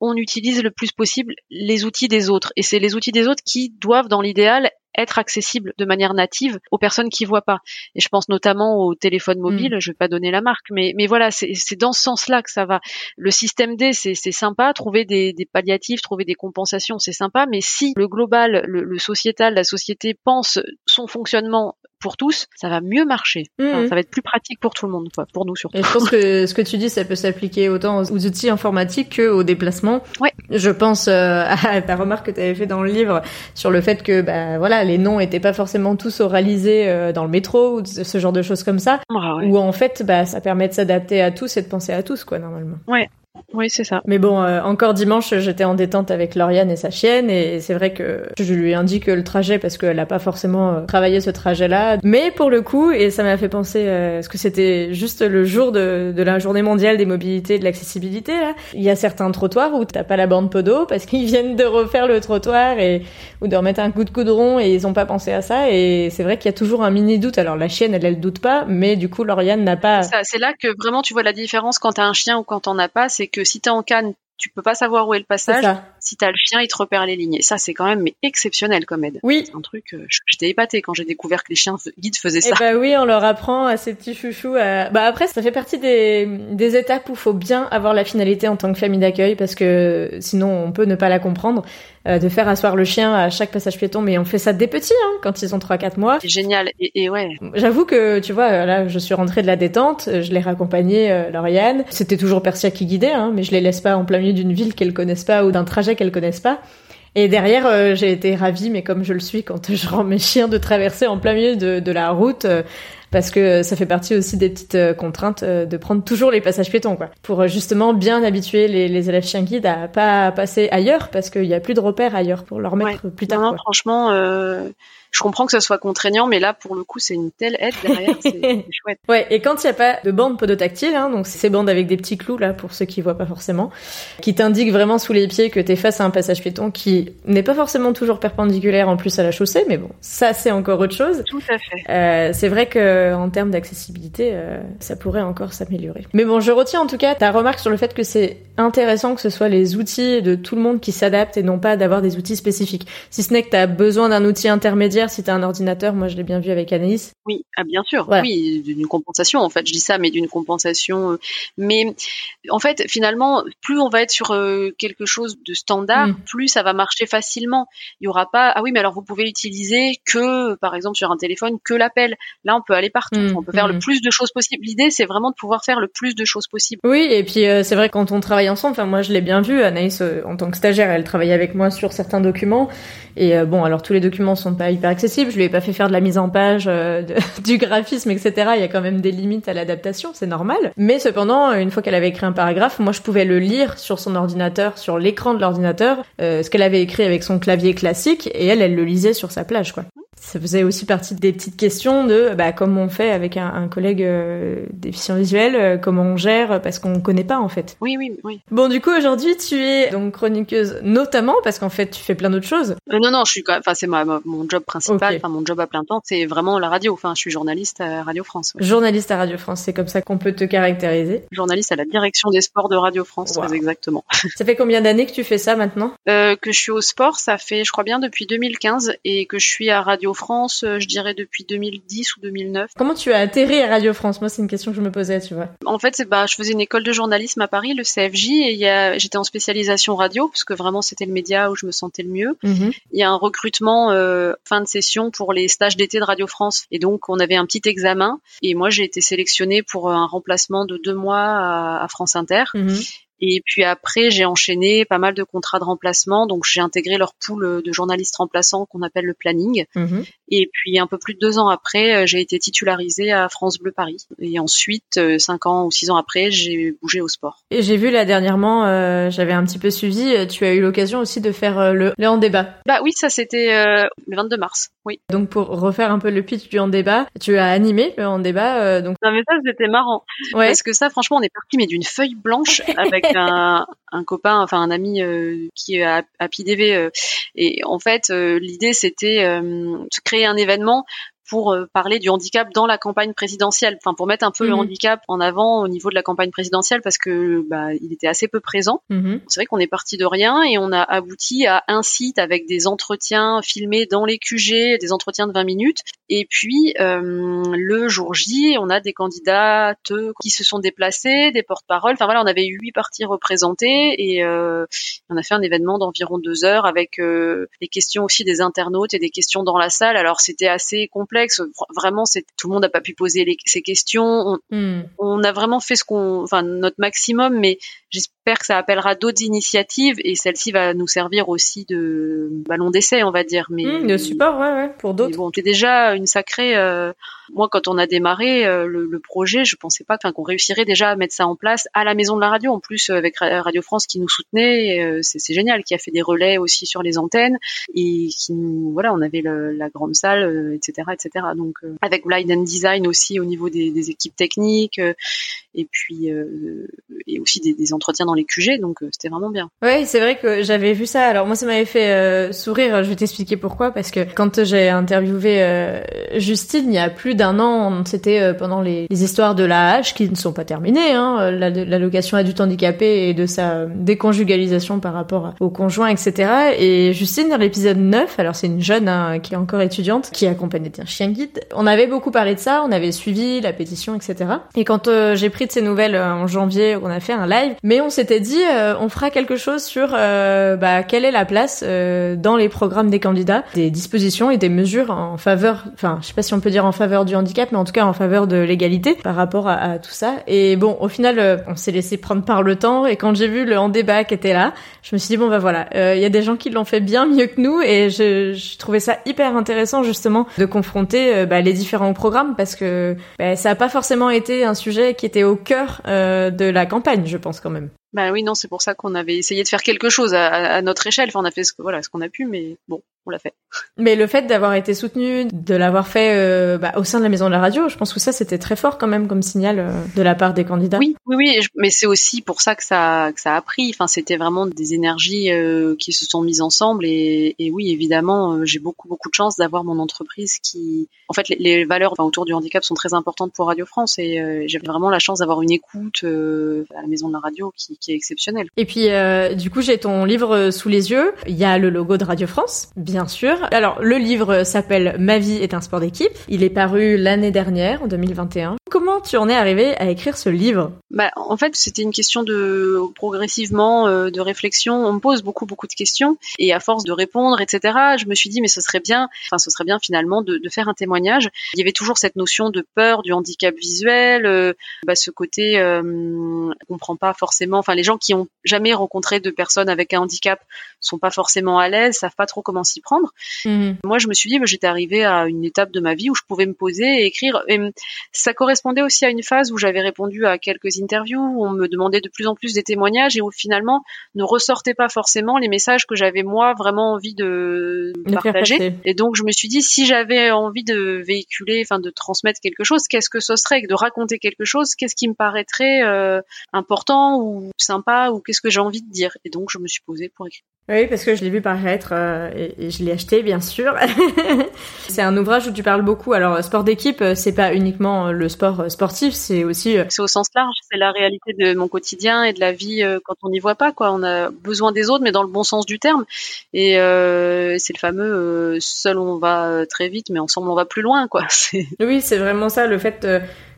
on utilise le plus possible les outils des autres. Et c'est les outils des autres qui doivent dans l'idéal être accessible de manière native aux personnes qui voient pas. Et je pense notamment au téléphone mobile. Mm. Je vais pas donner la marque, mais mais voilà, c'est dans ce sens-là que ça va. Le système D, c'est sympa. Trouver des, des palliatifs, trouver des compensations, c'est sympa. Mais si le global, le, le sociétal, la société pense son fonctionnement pour tous, ça va mieux marcher. Mhm. ça va être plus pratique pour tout le monde, quoi, pour nous surtout. Et je pense que ce que tu dis, ça peut s'appliquer autant aux outils informatiques qu'aux déplacements. Ouais. Je pense euh, à ta remarque que tu avais fait dans le livre sur le fait que bah voilà, les noms étaient pas forcément tous oralisés euh, dans le métro ou ce genre de choses comme ça. Ah Ou en fait, bah ça permet de s'adapter à tous et de penser à tous quoi normalement. Ouais. Oui, c'est ça. Mais bon, euh, encore dimanche, j'étais en détente avec Lauriane et sa chienne, et c'est vrai que je lui indique le trajet parce qu'elle n'a pas forcément euh, travaillé ce trajet-là. Mais pour le coup, et ça m'a fait penser, euh, ce que c'était juste le jour de, de, la journée mondiale des mobilités et de l'accessibilité, là, il y a certains trottoirs où t'as pas la bande podo parce qu'ils viennent de refaire le trottoir et ou de remettre un coup de coudron et ils ont pas pensé à ça. Et c'est vrai qu'il y a toujours un mini doute. Alors la chienne, elle, elle doute pas, mais du coup, Lauriane n'a pas. C'est là que vraiment tu vois la différence quand t'as un chien ou quand t'en as pas, c'est que si t'es en canne, tu peux pas savoir où est le passage. Si t'as le chien, il te repère les lignes. Et ça, c'est quand même mais exceptionnel comme aide. Oui. C'est un truc. Euh, j'étais épatée quand j'ai découvert que les chiens guides faisaient eh ça. bah oui, on leur apprend à ces petits chouchous. À... Bah après, ça fait partie des, des étapes où faut bien avoir la finalité en tant que famille d'accueil parce que sinon on peut ne pas la comprendre. Euh, de faire asseoir le chien à chaque passage piéton, mais on fait ça des petits, hein, quand ils ont 3-4 mois. C'est génial, et, et ouais. J'avoue que, tu vois, euh, là, je suis rentrée de la détente, je l'ai raccompagnée, euh, Lauriane. C'était toujours Persia qui guidait, hein, mais je les laisse pas en plein milieu d'une ville qu'elles connaissent pas ou d'un trajet qu'elles connaissent pas. Et derrière, euh, j'ai été ravie, mais comme je le suis quand je rends mes chiens de traverser en plein milieu de, de la route, parce que ça fait partie aussi des petites euh, contraintes euh, de prendre toujours les passages piétons, quoi, pour euh, justement bien habituer les, les élèves chiens guides à pas passer ailleurs, parce qu'il y a plus de repères ailleurs pour leur mettre plus tard. franchement, je comprends que ça soit contraignant, mais là, pour le coup, c'est une telle aide derrière, c'est chouette. Ouais, et quand il n'y a pas de bande podotactile, hein, donc ces bandes avec des petits clous là, pour ceux qui voient pas forcément, qui t'indiquent vraiment sous les pieds que t'es face à un passage piéton qui n'est pas forcément toujours perpendiculaire en plus à la chaussée, mais bon, ça c'est encore autre chose. Tout à fait. Euh, c'est vrai que en termes d'accessibilité, euh, ça pourrait encore s'améliorer. Mais bon, je retiens en tout cas ta remarque sur le fait que c'est intéressant que ce soit les outils de tout le monde qui s'adaptent et non pas d'avoir des outils spécifiques. Si ce n'est que tu as besoin d'un outil intermédiaire, si tu as un ordinateur, moi je l'ai bien vu avec Anaïs. Oui, ah, bien sûr. Oui, d'une compensation en fait, je dis ça, mais d'une compensation. Euh, mais en fait, finalement, plus on va être sur euh, quelque chose de standard, mm. plus ça va marcher facilement. Il y aura pas, ah oui, mais alors vous pouvez utiliser que, par exemple, sur un téléphone, que l'appel. Là, on peut aller partout. Mm. On peut faire le mm. plus de choses possible. L'idée, c'est vraiment de pouvoir faire le plus de choses possible. Oui, et puis euh, c'est vrai quand on travaille ensemble, enfin moi je l'ai bien vu, Anaïs en tant que stagiaire, elle travaillait avec moi sur certains documents. Et bon, alors tous les documents sont pas hyper accessibles. Je lui ai pas fait faire de la mise en page, du graphisme, etc. Il y a quand même des limites à l'adaptation, c'est normal. Mais cependant, une fois qu'elle avait écrit un paragraphe, moi je pouvais le lire sur son ordinateur, sur l'écran de l'ordinateur, euh, ce qu'elle avait écrit avec son clavier classique, et elle, elle le lisait sur sa plage, quoi ça faisait aussi partie des petites questions de bah, comment on fait avec un, un collègue euh, déficient visuel, euh, comment on gère parce qu'on connaît pas en fait. Oui, oui, oui. Bon, du coup aujourd'hui tu es donc chroniqueuse notamment parce qu'en fait tu fais plein d'autres choses. Euh, non, non, je suis quand enfin c'est ma, mon job principal, enfin mon job à plein temps, c'est vraiment la radio. Enfin, je suis journaliste à Radio France. Journaliste à Radio France, c'est comme ça qu'on peut te caractériser. Journaliste à la direction des sports de Radio France, très exactement. Ça fait combien d'années que tu fais ça maintenant? Euh, Que je suis au sport, ça fait je crois bien depuis 2015 et que je suis à Radio France, euh, je dirais depuis 2010 ou 2009. Comment tu as atterri à Radio France Moi, c'est une question que je me posais, tu vois. En fait, c'est bah, je faisais une école de journalisme à Paris, le CFJ, et j'étais en spécialisation radio parce que vraiment c'était le média où je me sentais le mieux. Mhm. Il y a un recrutement euh, fin de session pour les stages d'été de Radio France, et donc on avait un petit examen, et moi j'ai été sélectionnée pour un remplacement de deux mois à, France Inter. Mhm. Et puis après, j'ai enchaîné pas mal de contrats de remplacement. Donc j'ai intégré leur pool de journalistes remplaçants qu'on appelle le planning. Mhm. Et puis un peu plus de deux ans après, euh, j'ai été titularisée à France Bleu Paris. Et ensuite, euh, cinq ans ou six ans après, j'ai bougé au sport. Et j'ai vu là dernièrement, euh, j'avais un petit peu suivi, tu as eu l'occasion aussi de faire le, le en débat. Bah oui, ça c'était le 22 mars. Oui. Donc pour refaire un peu le pitch du en débat, tu as animé le en débat. donc. Non mais ça c'était marrant. Ouais. Parce que ça, franchement, on est parti mais d'une feuille blanche avec un, un copain, enfin un ami euh, qui est à, à PDV. Euh, et en fait, euh, l'idée c'était de créer un événement pour euh, parler du handicap dans la campagne présidentielle, enfin pour mettre un peu le mhm. handicap en avant au niveau de la campagne présidentielle parce que bah, il était assez peu présent. Mhm. C'est vrai qu'on est parti de rien et on a abouti à un site avec des entretiens filmés dans les QG, des entretiens de 20 minutes. Et puis euh, le jour J, on a des candidats qui se sont déplacés, des porte-paroles. Enfin voilà, on avait huit parties représentées et euh, on a fait un événement d'environ deux heures avec euh, des questions aussi des internautes et des questions dans la salle. Alors c'était assez complexe Vraiment, c'est tout le monde n'a pas pu poser les, ces questions. Hmm. On, a vraiment fait ce qu'on, enfin notre maximum, mais j'espère que ça appellera d'autres initiatives et celle-ci va nous servir aussi de ballon d'essai, on va dire. Mais hmm, de support, ouais, ouais pour d'autres. Bon, c'est déjà une sacrée. Euh, moi, quand on a démarré euh, le, projet, je pensais pas qu'on réussirait déjà à mettre ça en place à la maison de la radio. En plus, euh, avec Radio France qui nous soutenait, c'est génial, qui a fait des relais aussi sur les antennes et qui nous, voilà, on avait la grande salle, etc., etc. Donc avec Blind and Design aussi au niveau des, équipes techniques et puis et aussi des, dans les QG. Donc c'était vraiment bien. Oui, c'est vrai que j'avais vu ça. Alors moi ça m'avait fait sourire. Je vais t'expliquer pourquoi parce que quand j'ai interviewé Justine il y a plus d'un an, c'était pendant les, histoires de la hache qui ne sont pas terminées, hein, l'allocation adulte handicapé et de sa déconjugalisation par rapport au conjoint, etc. Et Justine dans l'épisode 9, alors c'est une jeune hein, qui est encore étudiante, qui accompagnait un chien guide. On avait beaucoup parlé de ça, on avait suivi la pétition, etc. Et quand euh, j'ai pris de ces nouvelles euh, en janvier, on a fait un live, mais on s'était dit, euh, on fera quelque chose sur bah, quelle est la place dans les programmes des candidats, des dispositions et des mesures en faveur, enfin, je sais pas si on peut dire en faveur du handicap, mais en tout cas en faveur de l'égalité par rapport à, tout ça. Et bon, au final, on s'est laissé prendre par le temps. Et quand j'ai vu le en débat qui était là, je me suis dit bon bah voilà, il y a des gens qui l'ont fait bien mieux que nous, et je, je trouvais ça hyper intéressant justement de confronter euh, bah, les différents programmes parce que bah, ça n'a pas forcément été un sujet qui était au cœur euh, de la campagne, je pense quand même. Bah oui, non, c'est pour ça qu'on avait essayé de faire quelque chose à, notre échelle. Enfin, on a fait ce, voilà, ce qu'on a pu, mais bon, on l'a fait. Mais le fait d'avoir été soutenu, de l'avoir fait euh, bah, au sein de la maison de la radio, je pense que ça c'était très fort quand même comme signal euh, de la part des candidats. Oui, oui, oui, mais c'est aussi pour ça que ça que ça a pris. Enfin, c'était vraiment des énergies euh, qui se sont mises ensemble et, et oui, évidemment, j'ai beaucoup beaucoup de chance d'avoir mon entreprise qui, en fait, les, valeurs enfin, autour du handicap sont très importantes pour Radio France et j'ai vraiment la chance d'avoir une écoute à la maison de la radio qui, qui est exceptionnelle. Et puis, du coup, j'ai ton livre sous les yeux. Il y a le logo de Radio France, bien sûr. Alors, le livre s'appelle Ma vie est un sport d'équipe. Il est paru l'année dernière, en 2021. Comment tu en es arrivé à écrire ce livre? Bah, En fait, c'était une question de progressivement euh, de réflexion. On me pose beaucoup, beaucoup de questions. Et à force de répondre, etc., je me suis dit, mais ce serait bien, enfin, ce serait bien finalement de, de faire un témoignage. Il y avait toujours cette notion de peur du handicap visuel, euh, bah, ce côté, euh, on comprend pas forcément, enfin, les gens qui ont jamais rencontré de personnes avec un handicap sont pas forcément à l'aise, savent pas trop comment s'y prendre. Mhm. Moi, je me suis dit, bah, j'étais arrivée à une étape de ma vie où je pouvais me poser et écrire. Et ça correspondait aussi à une phase où j'avais répondu à quelques interviews, où on me demandait de plus en plus des témoignages et où finalement ne ressortaient pas forcément les messages que j'avais moi vraiment envie de, partager. Et donc, je me suis dit, si j'avais envie de véhiculer, enfin de transmettre quelque chose, qu'est-ce que ce serait, de raconter quelque chose, qu'est-ce qui me paraîtrait euh, important ou sympa ou qu'est-ce que j'ai envie de dire? Et donc, je me suis posée pour écrire. Oui, parce que je l'ai vu paraître euh, et, je l'ai acheté, bien sûr. c'est un ouvrage où tu parles beaucoup. Alors, sport d'équipe, euh, c'est pas uniquement le sport euh, sportif, c'est aussi. C'est au sens large, c'est la réalité de mon quotidien et de la vie quand on n'y voit pas. Quoi, on a besoin des autres, mais dans le bon sens du terme. Et c'est le fameux seul on va très vite, mais ensemble on va plus loin. Quoi. Oui, c'est vraiment ça, le fait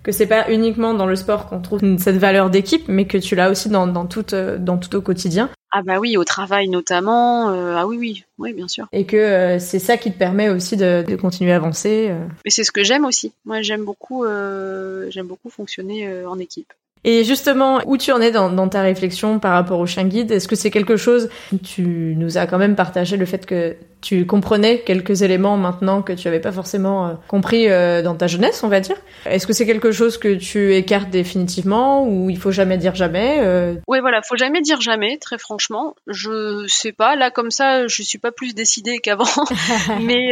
que c'est pas uniquement dans le sport qu'on trouve cette valeur d'équipe, mais que tu l'as aussi dans, dans, tout, dans tout au quotidien. Ah bah oui, au travail notamment. Euh, ah oui, oui, oui, bien sûr. Et que euh, c'est ça qui te permet aussi de, de continuer à avancer. Euh. Et c'est ce que j'aime aussi. Moi, j'aime beaucoup, j'aime beaucoup fonctionner en équipe. Et justement, où tu en es dans, dans ta réflexion par rapport au chien guide? Est-ce que c'est quelque chose Tu nous as quand même partagé le fait que tu comprenais quelques éléments maintenant que tu n'avais pas forcément euh, compris euh, dans ta jeunesse, on va dire. Est-ce que c'est quelque chose que tu écartes définitivement ou il faut jamais dire jamais euh? Oui, voilà, faut jamais dire jamais, très franchement. Je sais pas, là comme ça, je suis pas plus décidée qu'avant. mais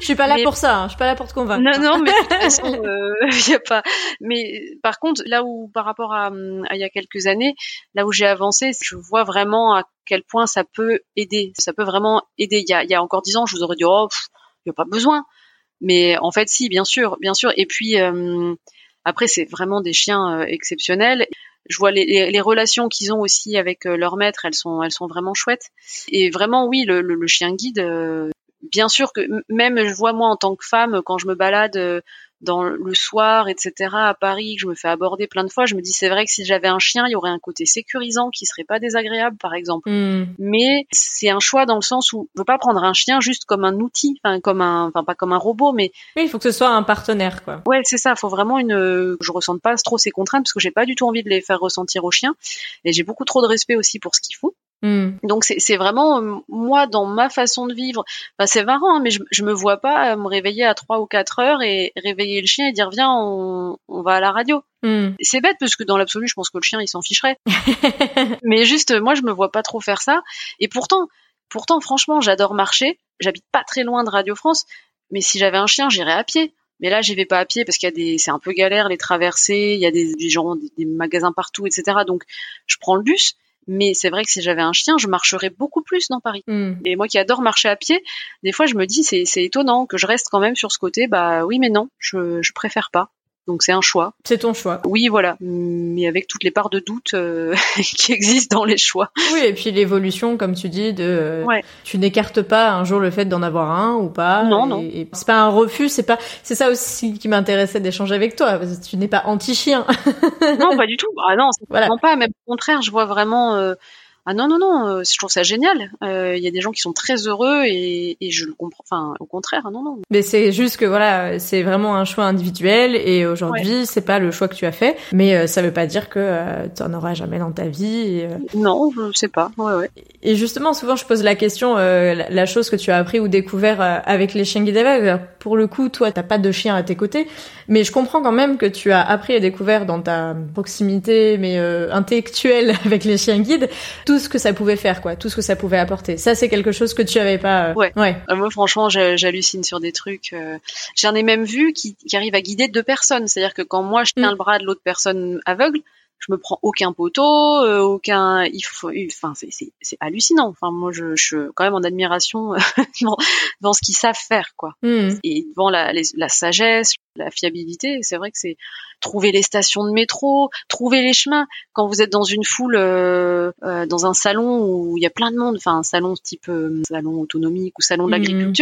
je suis pas là pour ça, hein. je suis pas là pour te convaincre. Non, non, mais de toute façon, il y a pas. Mais par contre, là où par rapport à, à il y a quelques années, là où j'ai avancé, je vois vraiment à quel point ça peut aider. Ça peut vraiment aider. Il y a, il y a encore dix ans, je vous aurais dit, oh, il n'y a pas besoin. Mais en fait, si, bien sûr, bien sûr. Et puis, euh, après, c'est vraiment des chiens euh, exceptionnels. Je vois les, les, relations qu'ils ont aussi avec euh, leur maître, elles sont, elles sont vraiment chouettes. Et vraiment, oui, le, le, le chien guide, bien sûr que même je vois moi en tant que femme, quand je me balade dans le soir, etc. à Paris, que je me fais aborder plein de fois, je me dis c'est vrai que si j'avais un chien, il y aurait un côté sécurisant qui serait pas désagréable, par exemple. Hmm. Mais c'est un choix dans le sens où je veux pas prendre un chien juste comme un outil, enfin comme un, enfin pas comme un robot, mais oui, il faut que ce soit un partenaire, quoi. Ouais, c'est ça. Il faut vraiment une, je ressente pas trop ces contraintes parce que j'ai pas du tout envie de les faire ressentir aux chiens et j'ai beaucoup trop de respect aussi pour ce qu'ils font. Hmm. Donc c'est vraiment euh, moi dans ma façon de vivre. Enfin, c'est marrant, hein, mais je, je me vois pas me réveiller à 3 ou 4 heures et réveiller le chien et dire viens on, on va à la radio. Hmm. C'est bête parce que dans l'absolu je pense que le chien il s'en ficherait. mais juste moi je me vois pas trop faire ça. Et pourtant pourtant franchement j'adore marcher. J'habite pas très loin de Radio France, mais si j'avais un chien j'irais à pied. Mais là, j'y vais pas à pied parce qu'il y a des, c'est un peu galère les traversées, il y a des, des gens, des magasins partout, etc. Donc, je prends le bus. Mais c'est vrai que si j'avais un chien, je marcherais beaucoup plus dans Paris. Hmm. Et moi qui adore marcher à pied, des fois je me dis c'est, c'est étonnant que je reste quand même sur ce côté. Bah oui, mais non, je, je préfère pas. Donc c'est un choix. C'est ton choix. Oui, voilà. Mais avec toutes les parts de doute euh, qui existent dans les choix. Oui, et puis l'évolution, comme tu dis, de ouais. tu n'écartes pas un jour le fait d'en avoir un ou pas. Non, non. Et c'est pas un refus, c'est pas. C'est ça aussi qui m'intéressait d'échanger avec toi. Parce que tu n'es pas anti-chien. non, pas du tout. Ah non, c'est voilà. pas. Même au contraire, je vois vraiment. Euh, ah non non non, euh, je trouve ça génial. Euh, il y a des gens qui sont très heureux et, et je le comprends. Enfin, au contraire, non non. Mais c'est juste que voilà, c'est vraiment un choix individuel et aujourd'hui c'est pas le choix que tu as fait, mais euh, ça veut pas dire que tu en auras jamais dans ta vie. Et, non, je sais pas. Ouais ouais. Et justement, souvent je pose la question, la, chose que tu as appris ou découvert avec les chiens guidés Pour le coup, toi t'as pas de chien à tes côtés, mais je comprends quand même que tu as appris et découvert dans ta proximité mais intellectuelle avec les chiens guides tout tout ce que ça pouvait faire, quoi, tout ce que ça pouvait apporter. Ça, c'est quelque chose que tu avais pas. Euh, ouais. ouais. Euh, moi, franchement, j'hallucine sur des trucs. Euh, J'en ai même vu qui, qui arrivent à guider deux personnes. C'est-à-dire que quand moi je tiens mm. le bras de l'autre personne aveugle, je me prends aucun poteau, aucun. Il faut, enfin, c'est hallucinant. Enfin, moi, je, je, suis quand même en admiration dans, ce qu'ils savent faire, quoi. Mm. Et devant la, la sagesse, la fiabilité, c'est vrai que c'est trouver les stations de métro, trouver les chemins. Quand vous êtes dans une foule, euh, euh, dans un salon où il y a plein de monde, enfin un salon type euh, salon autonomique ou salon de mmh.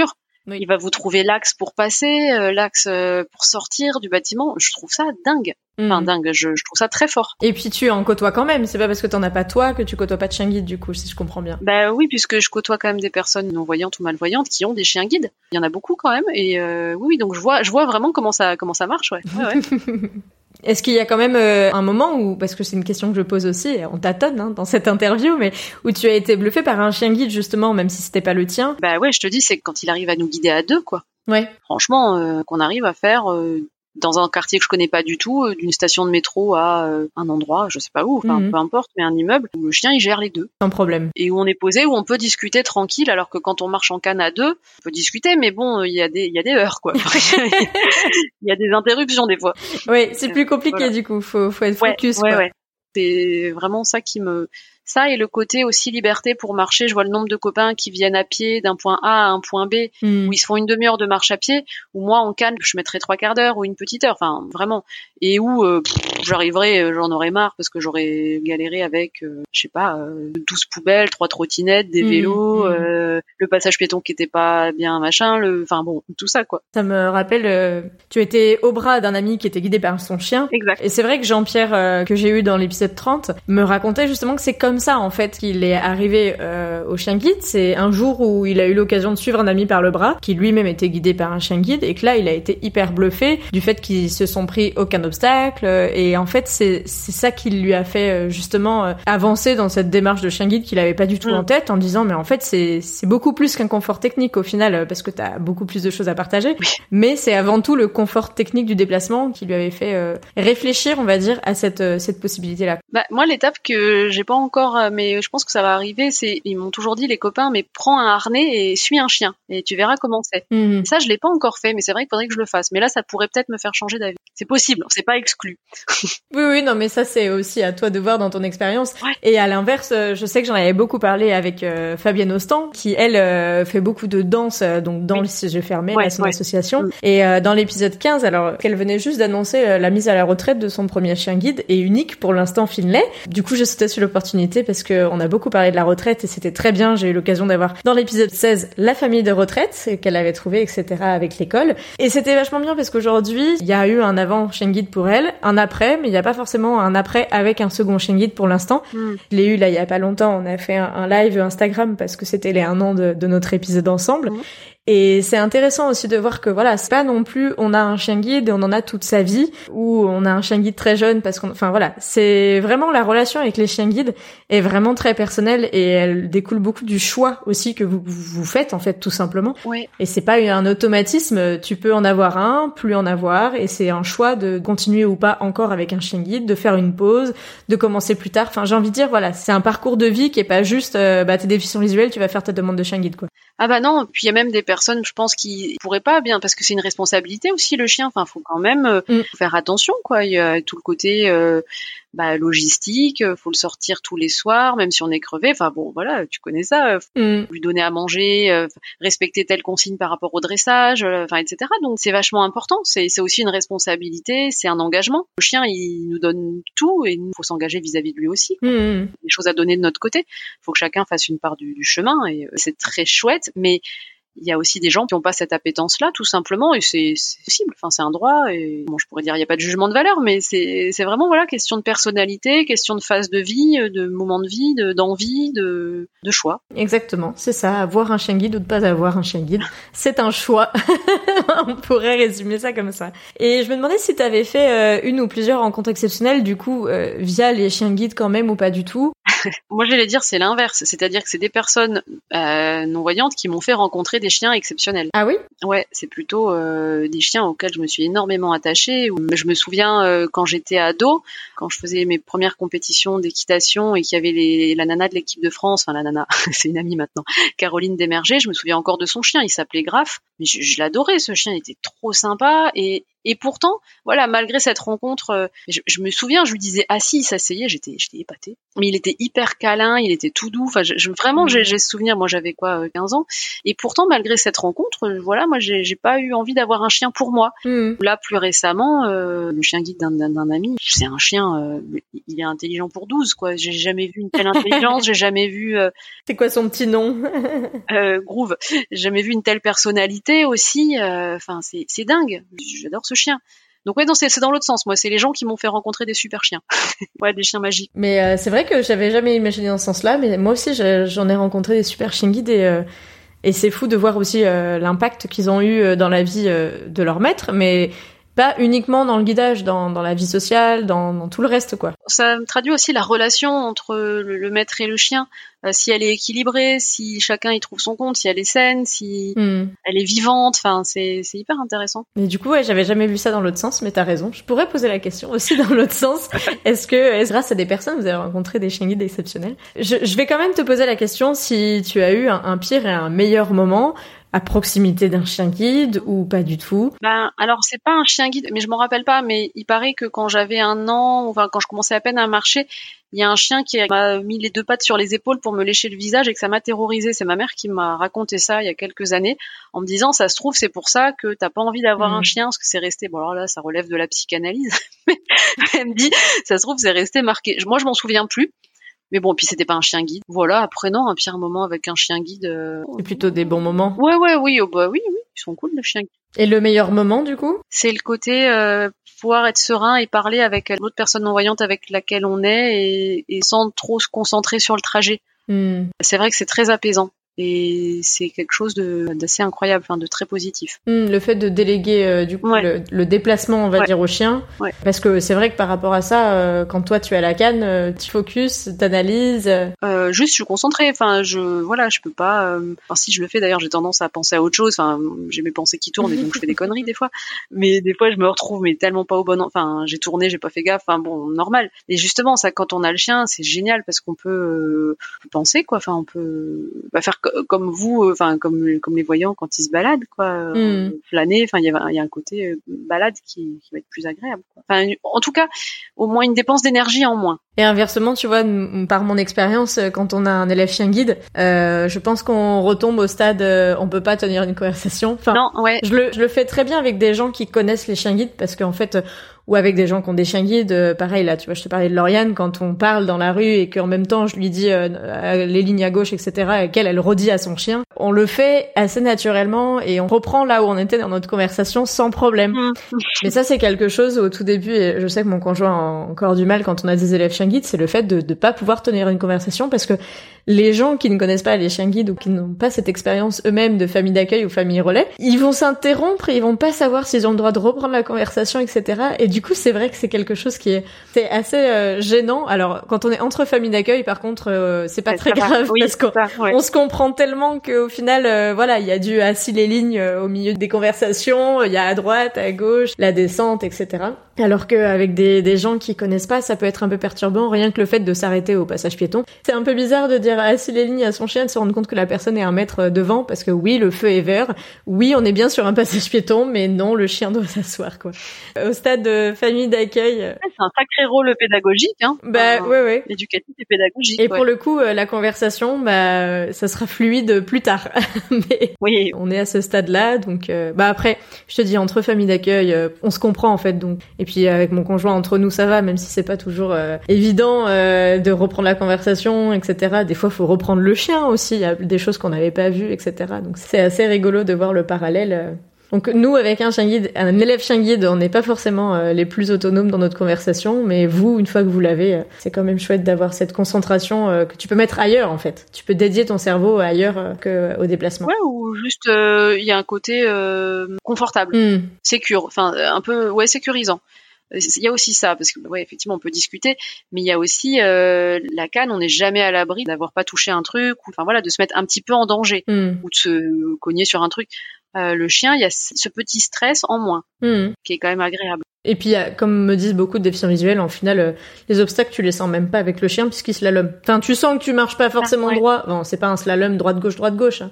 Il va vous trouver l'axe pour passer, l'axe pour sortir du bâtiment. Je trouve ça dingue. Enfin, mmh. dingue, je, trouve ça très fort. Et puis tu en côtoies quand même, c'est pas parce que t'en as pas toi que tu côtoies pas de chien guide du coup, si je comprends bien. Bah oui, puisque je côtoie quand même des personnes non-voyantes ou malvoyantes qui ont des chiens guides. Il y en a beaucoup quand même, et oui, donc je vois, je vois vraiment comment ça, comment ça marche, ouais. ouais, ouais. Est-ce qu'il y a quand même euh, un moment où, parce que c'est une question que je pose aussi, on tâtonne hein, dans cette interview, mais où tu as été bluffé par un chien guide justement, même si c'était pas le tien? Bah ouais, je te dis, c'est quand il arrive à nous guider à deux, quoi. Ouais. Franchement, euh, qu'on arrive à faire euh, dans un quartier que je connais pas du tout, euh, d'une station de métro à euh, un endroit, je sais pas où, enfin mhm. peu importe, mais un immeuble où le chien il gère les deux. Sans problème. Et où on est posé, où on peut discuter tranquille, alors que quand on marche en canne à deux, on peut discuter, mais bon, il y a des il y a des heures quoi. Il y a des interruptions des fois. Oui, c'est plus compliqué du coup, faut faut être focus. Ouais, ouais. C'est vraiment ça qui me ça et le côté aussi liberté pour marcher. Je vois le nombre de copains qui viennent à pied d'un point A à un point B, hmm. où ils se font une demi-heure de marche à pied, où moi en canne je mettrais trois quarts d'heure ou une petite heure, enfin vraiment, et où euh, j'arriverai, euh, j'en aurais marre parce que j'aurais galéré avec, euh, je sais pas, 12 poubelles, trois trottinettes, des hmm. vélos, hmm. le passage piéton qui était pas bien machin, le, enfin bon, tout ça quoi. Ça me rappelle, tu étais au bras d'un ami qui était guidé par son chien. Exact. Et c'est vrai que Jean-Pierre que j'ai eu dans l'épisode 30 me racontait justement que c'est comme ça en fait qu'il est arrivé euh, au chien guide. C'est un jour où il a eu l'occasion de suivre un ami par le bras, qui lui-même était guidé par un chien guide, et que là il a été hyper bluffé du fait qu'ils se sont pris aucun obstacle. Et en fait c'est ça qui lui a fait euh, justement euh, avancer dans cette démarche de chien guide qu'il avait pas du tout en mm. tête, en disant mais en fait c'est beaucoup plus qu'un confort technique au final parce que t'as beaucoup plus de choses à partager. Mais c'est avant tout le confort technique du déplacement qui lui avait fait réfléchir, on va dire, à cette cette possibilité là. Bah, moi l'étape que j'ai pas encore euh, mais je pense que ça va arriver. C'est, ils m'ont toujours dit les copains, mais prends un harnais et suis un chien et tu verras comment c'est. Mhm. Ça, je l'ai pas encore fait, mais c'est vrai qu'il faudrait que je le fasse. Mais là, ça pourrait peut-être me faire changer d'avis. C'est possible, c'est pas exclu. oui, oui, non, mais ça c'est aussi à toi de voir dans ton expérience. Et à l'inverse, euh, je sais que j'en avais beaucoup parlé avec euh, Fabienne Ostan, qui elle fait beaucoup de danse, donc dans le siège fermé, à son association. Mm. Et dans l'épisode 15, alors qu'elle venait juste d'annoncer la mise à la retraite de son premier chien guide et unique pour l'instant Finlay. Du coup, j'ai sauté sur l'opportunité parce que on a beaucoup parlé de la retraite et c'était très bien. J'ai eu l'occasion d'avoir dans l'épisode 16 la famille de retraite qu'elle avait trouvé, etc. avec l'école. Et c'était vachement bien parce qu'aujourd'hui, il y a eu un avant chien guide pour elle, un après, mais il n'y a pas forcément un après avec un second chien guide pour l'instant. Mm. Je l'ai eu là il y a pas longtemps. On a fait un, live Instagram parce que c'était les un an de, notre épisode ensemble. Mm. Et c'est intéressant aussi de voir que voilà, c'est pas non plus on a un chien guide et on en a toute sa vie ou on a un chien guide très jeune parce qu'on enfin voilà, c'est vraiment la relation avec les chiens guides est vraiment très personnelle et elle découle beaucoup du choix aussi que vous vous faites en fait tout simplement. Oui. Et c'est pas un automatisme, tu peux en avoir un, plus en avoir et c'est un choix de continuer ou pas encore avec un chien guide, de faire une pause, de commencer plus tard. Enfin, j'ai envie de dire voilà, c'est un parcours de vie qui est pas juste euh, bah t'es déficient visuel, tu vas faire ta demande de chien guide quoi. Ah bah non, puis il y a même des personnes, je pense, qui pourraient pas bien, parce que c'est une responsabilité aussi le chien. Enfin, faut quand même euh, mm. faire attention, quoi. Il y a tout le côté euh, bah, logistique, euh, faut le sortir tous les soirs, même si on est crevé. Enfin bon, voilà, tu connais ça. Faut mm. Lui donner à manger, respecter telle consigne par rapport au dressage, enfin etc. Donc c'est vachement important. C'est aussi une responsabilité, c'est un engagement. Le chien, il nous donne tout et il faut s'engager vis-à-vis de lui aussi. Mm. Des choses à donner de notre côté. Il faut que chacun fasse une part du, du chemin et c'est très chouette mais il y a aussi des gens qui n'ont pas cette appétence-là, tout simplement, et c'est possible. Enfin, c'est un droit. Et bon, je pourrais dire, il n'y a pas de jugement de valeur, mais c'est vraiment voilà question de personnalité, question de phase de vie, de moment de vie, d'envie, de, de, choix. Exactement, c'est ça. Avoir un chien guide ou de pas avoir un chien guide, c'est un choix. On pourrait résumer ça comme ça. Et je me demandais si tu avais fait euh, une ou plusieurs rencontres exceptionnelles, du coup, euh, via les chiens guides quand même ou pas du tout. Moi, j'allais dire c'est l'inverse, c'est-à-dire que c'est des personnes euh, non voyantes qui m'ont fait rencontrer des chiens exceptionnels. Ah oui? Ouais, c'est plutôt euh, des chiens auxquels je me suis énormément attachée. Je me souviens euh, quand j'étais ado, quand je faisais mes premières compétitions d'équitation et qu'il y avait les, la nana de l'équipe de France, enfin la nana, c'est une amie maintenant, Caroline Desmergers, je me souviens encore de son chien, il s'appelait Graf, mais je, je l'adorais ce chien, il était trop sympa et et pourtant, voilà, malgré cette rencontre, euh, je, me souviens, je lui disais ah si, il s'asseyait, j'étais, j'étais épatée. Mais il était hyper câlin, il était tout doux. Enfin, je, vraiment, j'ai, ce souvenir. Moi, j'avais quoi, 15 euh, ans. Et pourtant, malgré cette rencontre, euh, voilà, moi, j'ai, pas eu envie d'avoir un chien pour moi. Hmm. Là, plus récemment, le chien guide d'un, ami, c'est un chien, il est intelligent pour 12, quoi. J'ai jamais vu une telle intelligence, j'ai jamais vu. c'est quoi son petit nom? Groove. J'ai jamais vu une telle personnalité aussi. Enfin, c'est, dingue. J'adore ce chien. Donc ouais, c'est dans l'autre sens. Moi, c'est les gens qui m'ont fait rencontrer des super chiens. ouais, des chiens magiques. Mais euh, c'est vrai que j'avais jamais imaginé dans ce sens-là. Mais moi aussi, j'en ai rencontré des super chiens guides et euh, et c'est fou de voir aussi euh, l'impact qu'ils ont eu dans la vie de leur maître. Mais pas uniquement dans le guidage, dans, dans la vie sociale, dans, dans, tout le reste, quoi. Ça traduit aussi la relation entre le, maître et le chien, euh, si elle est équilibrée, si chacun y trouve son compte, si elle est saine, si hmm. elle est vivante, enfin, c'est, c'est hyper intéressant. Mais du coup, ouais, j'avais jamais vu ça dans l'autre sens, mais t'as raison. Je pourrais poser la question aussi dans l'autre sens. Est-ce que, est-ce grâce à des personnes, vous avez rencontré des chiens guides exceptionnels? Je, je, vais quand même te poser la question si tu as eu un, un pire et un meilleur moment à proximité d'un chien guide ou pas du tout Ben alors c'est pas un chien guide, mais je m'en rappelle pas. Mais il paraît que quand j'avais un an, enfin quand je commençais à peine à marcher, il y a un chien qui m'a mis les deux pattes sur les épaules pour me lécher le visage et que ça m'a terrorisé. C'est ma mère qui m'a raconté ça il y a quelques années en me disant ça se trouve c'est pour ça que t'as pas envie d'avoir un mmh. chien parce que c'est resté. Bon alors là ça relève de la psychanalyse. mais elle me dit ça se trouve c'est resté marqué. Moi je m'en souviens plus. Mais bon, puis c'était pas un chien guide. Voilà, après non, un pire moment avec un chien guide. Euh... C'est plutôt des bons moments. Ouais, ouais, oui, oh, bah oui, oui, ils sont cool les chiens guides. Et le meilleur moment du coup? C'est le côté euh, pouvoir être serein et parler avec l'autre personne non voyante avec laquelle on est et, et sans trop se concentrer sur le trajet. Hmm. C'est vrai que c'est très apaisant et c'est quelque chose d'assez incroyable, enfin de très positif. Hmm, le fait de déléguer euh, du coup le, déplacement, on va dire, au chien, parce que c'est vrai que par rapport à ça, euh, quand toi tu as la canne, euh, tu focus, t'analyses. juste, je suis concentrée. Enfin, je voilà, je peux pas. Enfin, si je le fais, d'ailleurs, j'ai tendance à penser à autre chose. Enfin, j'ai mes pensées qui tournent et donc je fais des conneries des fois. Mais des fois, je me retrouve mais tellement pas au bon. Enfin, j'ai tourné, j'ai pas fait gaffe. Enfin bon, normal. Et justement, ça, quand on a le chien, c'est génial parce qu'on peut, penser quoi. Enfin, on peut bah, faire comme vous, euh, enfin comme comme les voyants quand ils se baladent, quoi, euh, hmm. flâner. Enfin, il y a, y a un côté euh, balade qui, qui va être plus agréable. Enfin, en tout cas, au moins une dépense d'énergie en moins. Et inversement, tu vois, par mon expérience, quand on a un élève chien guide, euh, je pense qu'on retombe au stade, on peut pas tenir une conversation. Enfin, non, ouais. Je le, je le fais très bien avec des gens qui connaissent les chiens guides parce qu'en fait, ou avec des gens qui ont des chiens guides. Euh, pareil, là, tu vois, je te parlais de Lauriane, quand on parle dans la rue et qu'en même temps, je lui dis euh, les lignes à gauche, etc., et qu'elle, elle redit à son chien, on le fait assez naturellement et on reprend là où on était dans notre conversation sans problème. Mm. Mais ça, c'est quelque chose au tout début, et je sais que mon conjoint a encore du mal quand on a des élèves chiens guides, c'est le fait de ne pas pouvoir tenir une conversation parce que les gens qui ne connaissent pas les chiens guides ou qui n'ont pas cette expérience eux-mêmes de famille d'accueil ou famille relais, ils vont s'interrompre et ils vont pas savoir s'ils ont le droit de reprendre la conversation, etc. Et du coup, c'est vrai que c'est quelque chose qui est, c'est assez euh, gênant. Alors, quand on est entre familles d'accueil, par contre, euh, c'est pas très grave parce qu'on se comprend tellement qu'au final, euh, voilà, il y a du assis les lignes au milieu des conversations, il y a à droite, à gauche, la descente, etc. Alors qu'avec des, des gens qui connaissent pas, ça peut être un peu perturbant, rien que le fait de s'arrêter au passage piéton. C'est un peu bizarre de dire assis les lignes à son chien, de se rendre compte que la personne est un mètre devant, parce que oui, le feu est vert, oui, on est bien sur un passage piéton, mais non, le chien doit s'asseoir, quoi. Au stade de famille d'accueil. Euh, c'est un sacré rôle pédagogique, hein. Bah, ouais, ouais. Éducatif et pédagogique. Et pour le coup, euh, la conversation, bah, ça sera fluide plus tard. mais oui. on est à ce stade-là, donc, euh, bah après, je te dis, entre famille d'accueil, on se comprend, en fait, donc. Et puis, avec mon conjoint, entre nous, ça va, même si c'est pas toujours évident de reprendre la conversation, etc. Des fois, faut reprendre le chien aussi. Il y a des choses qu'on n'avait pas vues, etc. Donc, c'est assez rigolo de voir le parallèle. Donc nous, avec un chien guide, un élève chien guide, on n'est pas forcément euh, les plus autonomes dans notre conversation, mais vous, une fois que vous l'avez, euh, c'est quand même chouette d'avoir cette concentration euh, que tu peux mettre ailleurs en fait. Tu peux dédier ton cerveau ailleurs que au déplacement. Ouais, ou juste il y a un côté confortable, mm. sécure, enfin un peu ouais sécurisant. il y a aussi ça parce que ouais effectivement on peut discuter mais il y a aussi euh, la canne on n'est jamais à l'abri d'avoir pas touché un truc ou enfin voilà de se mettre un petit peu en danger hmm. ou de se cogner sur un truc euh, le chien il y a ce petit stress en moins hmm. qui est quand même agréable et puis, comme me disent beaucoup de déficients visuels, en final, euh, les obstacles, tu les sens même pas avec le chien puisqu'il slalom. Enfin, tu sens que tu marches pas forcément ah, droit. Bon, c'est pas un slalom droite-gauche, droite-gauche. Hein.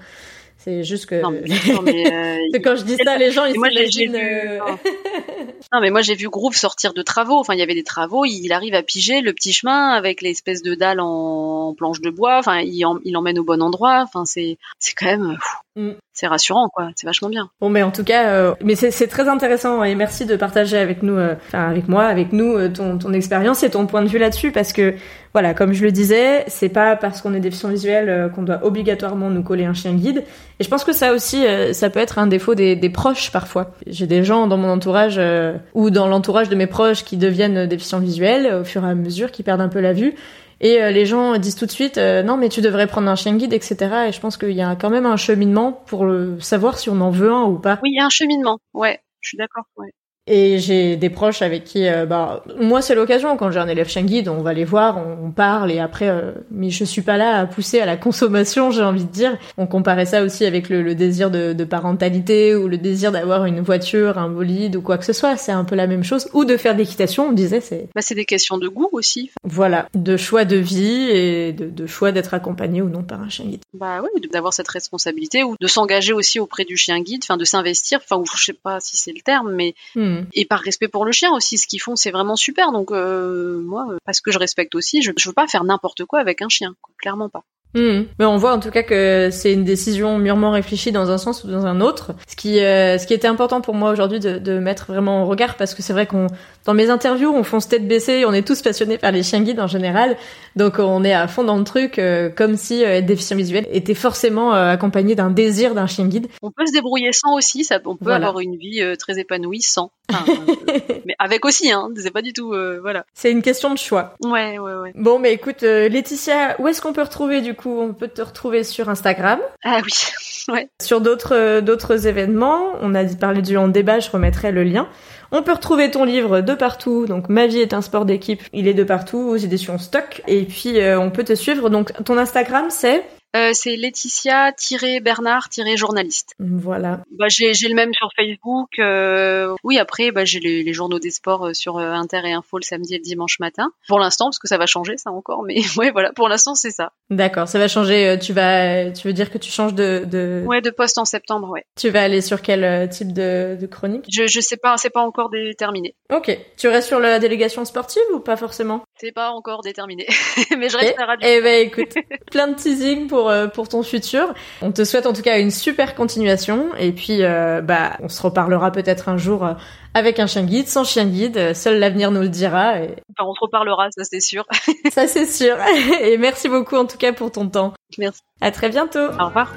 C'est juste que. Non, mais, euh, quand je dis ça, les gens ils s'imaginent. Euh... non, mais moi j'ai vu Groove sortir de travaux. Enfin, il y avait des travaux. Il arrive à piger le petit chemin avec l'espèce de dalle en planche de bois. Enfin, il, il emmène au bon endroit. Enfin, c'est c'est quand même. Mm. C'est rassurant, quoi. C'est vachement bien. Bon, mais en tout cas, euh, mais c'est très intéressant et merci de partager avec nous, euh, enfin avec moi, avec nous, euh, ton, ton expérience et ton point de vue là-dessus, parce que voilà, comme je le disais, c'est pas parce qu'on est déficient visuel qu'on doit obligatoirement nous coller un chien guide. Et je pense que ça aussi, ça peut être un défaut des, des proches parfois. J'ai des gens dans mon entourage ou dans l'entourage de mes proches qui deviennent déficients visuels au fur et à mesure, qui perdent un peu la vue et euh, les gens disent tout de suite euh, non mais tu devrais prendre un chien guide, etc. Et je pense qu'il y a quand même un cheminement pour savoir si on en veut un ou pas. Oui, il y a un cheminement. Ouais, je suis d'accord. Ouais. Et j'ai des proches avec qui, euh, bah, moi c'est l'occasion quand j'ai un élève chien guide, on va les voir, on, parle et après, euh, mais je suis pas là à pousser à la consommation, j'ai envie de dire. On comparait ça aussi avec le, le désir de, de, parentalité ou le désir d'avoir une voiture, un bolide ou quoi que ce soit. C'est un peu la même chose. Ou de faire d'équitation, on disait c'est. Bah c'est des questions de goût aussi. Voilà, de choix de vie et de, de choix d'être accompagné ou non par un chien guide. Bah oui, d'avoir cette responsabilité ou de s'engager aussi auprès du chien guide, enfin de s'investir, enfin ou je sais pas si c'est le terme, mais hmm. Mm. Et par respect pour le chien aussi, ce qu'ils font, c'est vraiment super. Donc euh, moi, parce que je respecte aussi, je, je veux pas faire n'importe quoi avec un chien, clairement pas. Hmm. Mais on voit en tout cas que c'est une décision mûrement réfléchie dans un sens ou dans un autre. Ce qui, euh, ce qui était important pour moi aujourd'hui de, de, mettre vraiment en regard parce que c'est vrai qu'on, dans mes interviews, on fonce tête baissée, on est tous passionnés par les chiens guides en général, donc on est à fond dans le truc, euh, comme si euh, être déficient visuel était forcément accompagné d'un désir d'un chien guide. On peut se débrouiller sans aussi, ça, on peut avoir une vie très épanouie sans. mais avec aussi, hein, c'est pas du tout, voilà. C'est une question de choix. Ouais, ouais, ouais. Bon, mais écoute, Laetitia, où est-ce qu'on peut retrouver du coup? On peut te retrouver sur Instagram. Ah oui, ouais. Sur d'autres euh, d'autres événements, on a parlé du en débat, je remettrai le lien. On peut retrouver ton livre de partout, donc Ma vie est un sport d'équipe, il est de partout aux éditions Stock. Et puis euh, on peut te suivre, donc ton Instagram c'est euh, c'est Laetitia-Bernard-journaliste. Voilà. Bah, j'ai, le même sur Facebook. Euh, oui, après, bah, j'ai les, journaux des sports euh, sur Inter et Info le samedi et le dimanche matin. Pour l'instant, parce que ça va changer, ça encore. Mais ouais, voilà, pour l'instant, c'est ça. D'accord, ça va changer. Tu vas, tu veux dire que tu changes de, de... Ouais, de poste en septembre, ouais. Tu vas aller sur quel type de, de chronique? Je, je sais pas, c'est pas encore déterminé. Ok. Tu restes sur la délégation sportive ou pas forcément? C'est pas encore déterminé. mais je reste à la radio. Eh ben, écoute, plein de teasing pour euh, pour, ton futur. On te souhaite en tout cas une super continuation et puis euh, bah on se reparlera peut-être un jour euh, avec un chien guide, sans chien guide, seul l'avenir nous le dira. Et... Enfin, on se reparlera, ça c'est sûr. ça c'est sûr. Et merci beaucoup en tout cas pour ton temps. Merci. À très bientôt. Au revoir.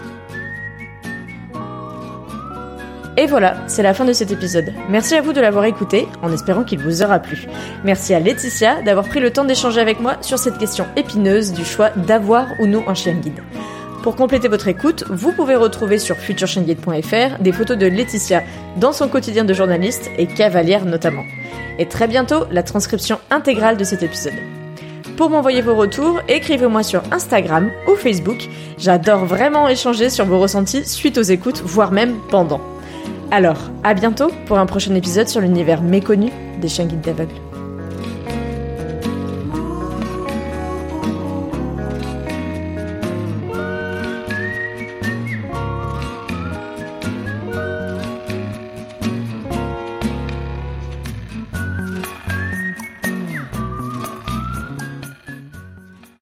Et voilà, c'est la fin de cet épisode. Merci à vous de l'avoir écouté, en espérant qu'il vous aura plu. Merci à Laetitia d'avoir pris le temps d'échanger avec moi sur cette question épineuse du choix d'avoir ou non un chien guide. Pour compléter votre écoute, vous pouvez retrouver sur futureshienguide.fr des photos de Laetitia dans son quotidien de journaliste et cavalière notamment. Et très bientôt, la transcription intégrale de cet épisode. Pour m'envoyer vos retours, écrivez-moi sur Instagram ou Facebook. J'adore vraiment échanger sur vos ressentis suite aux écoutes, voire même pendant. Alors, à bientôt pour un prochain épisode sur l'univers méconnu des chiens guides d'aveugles.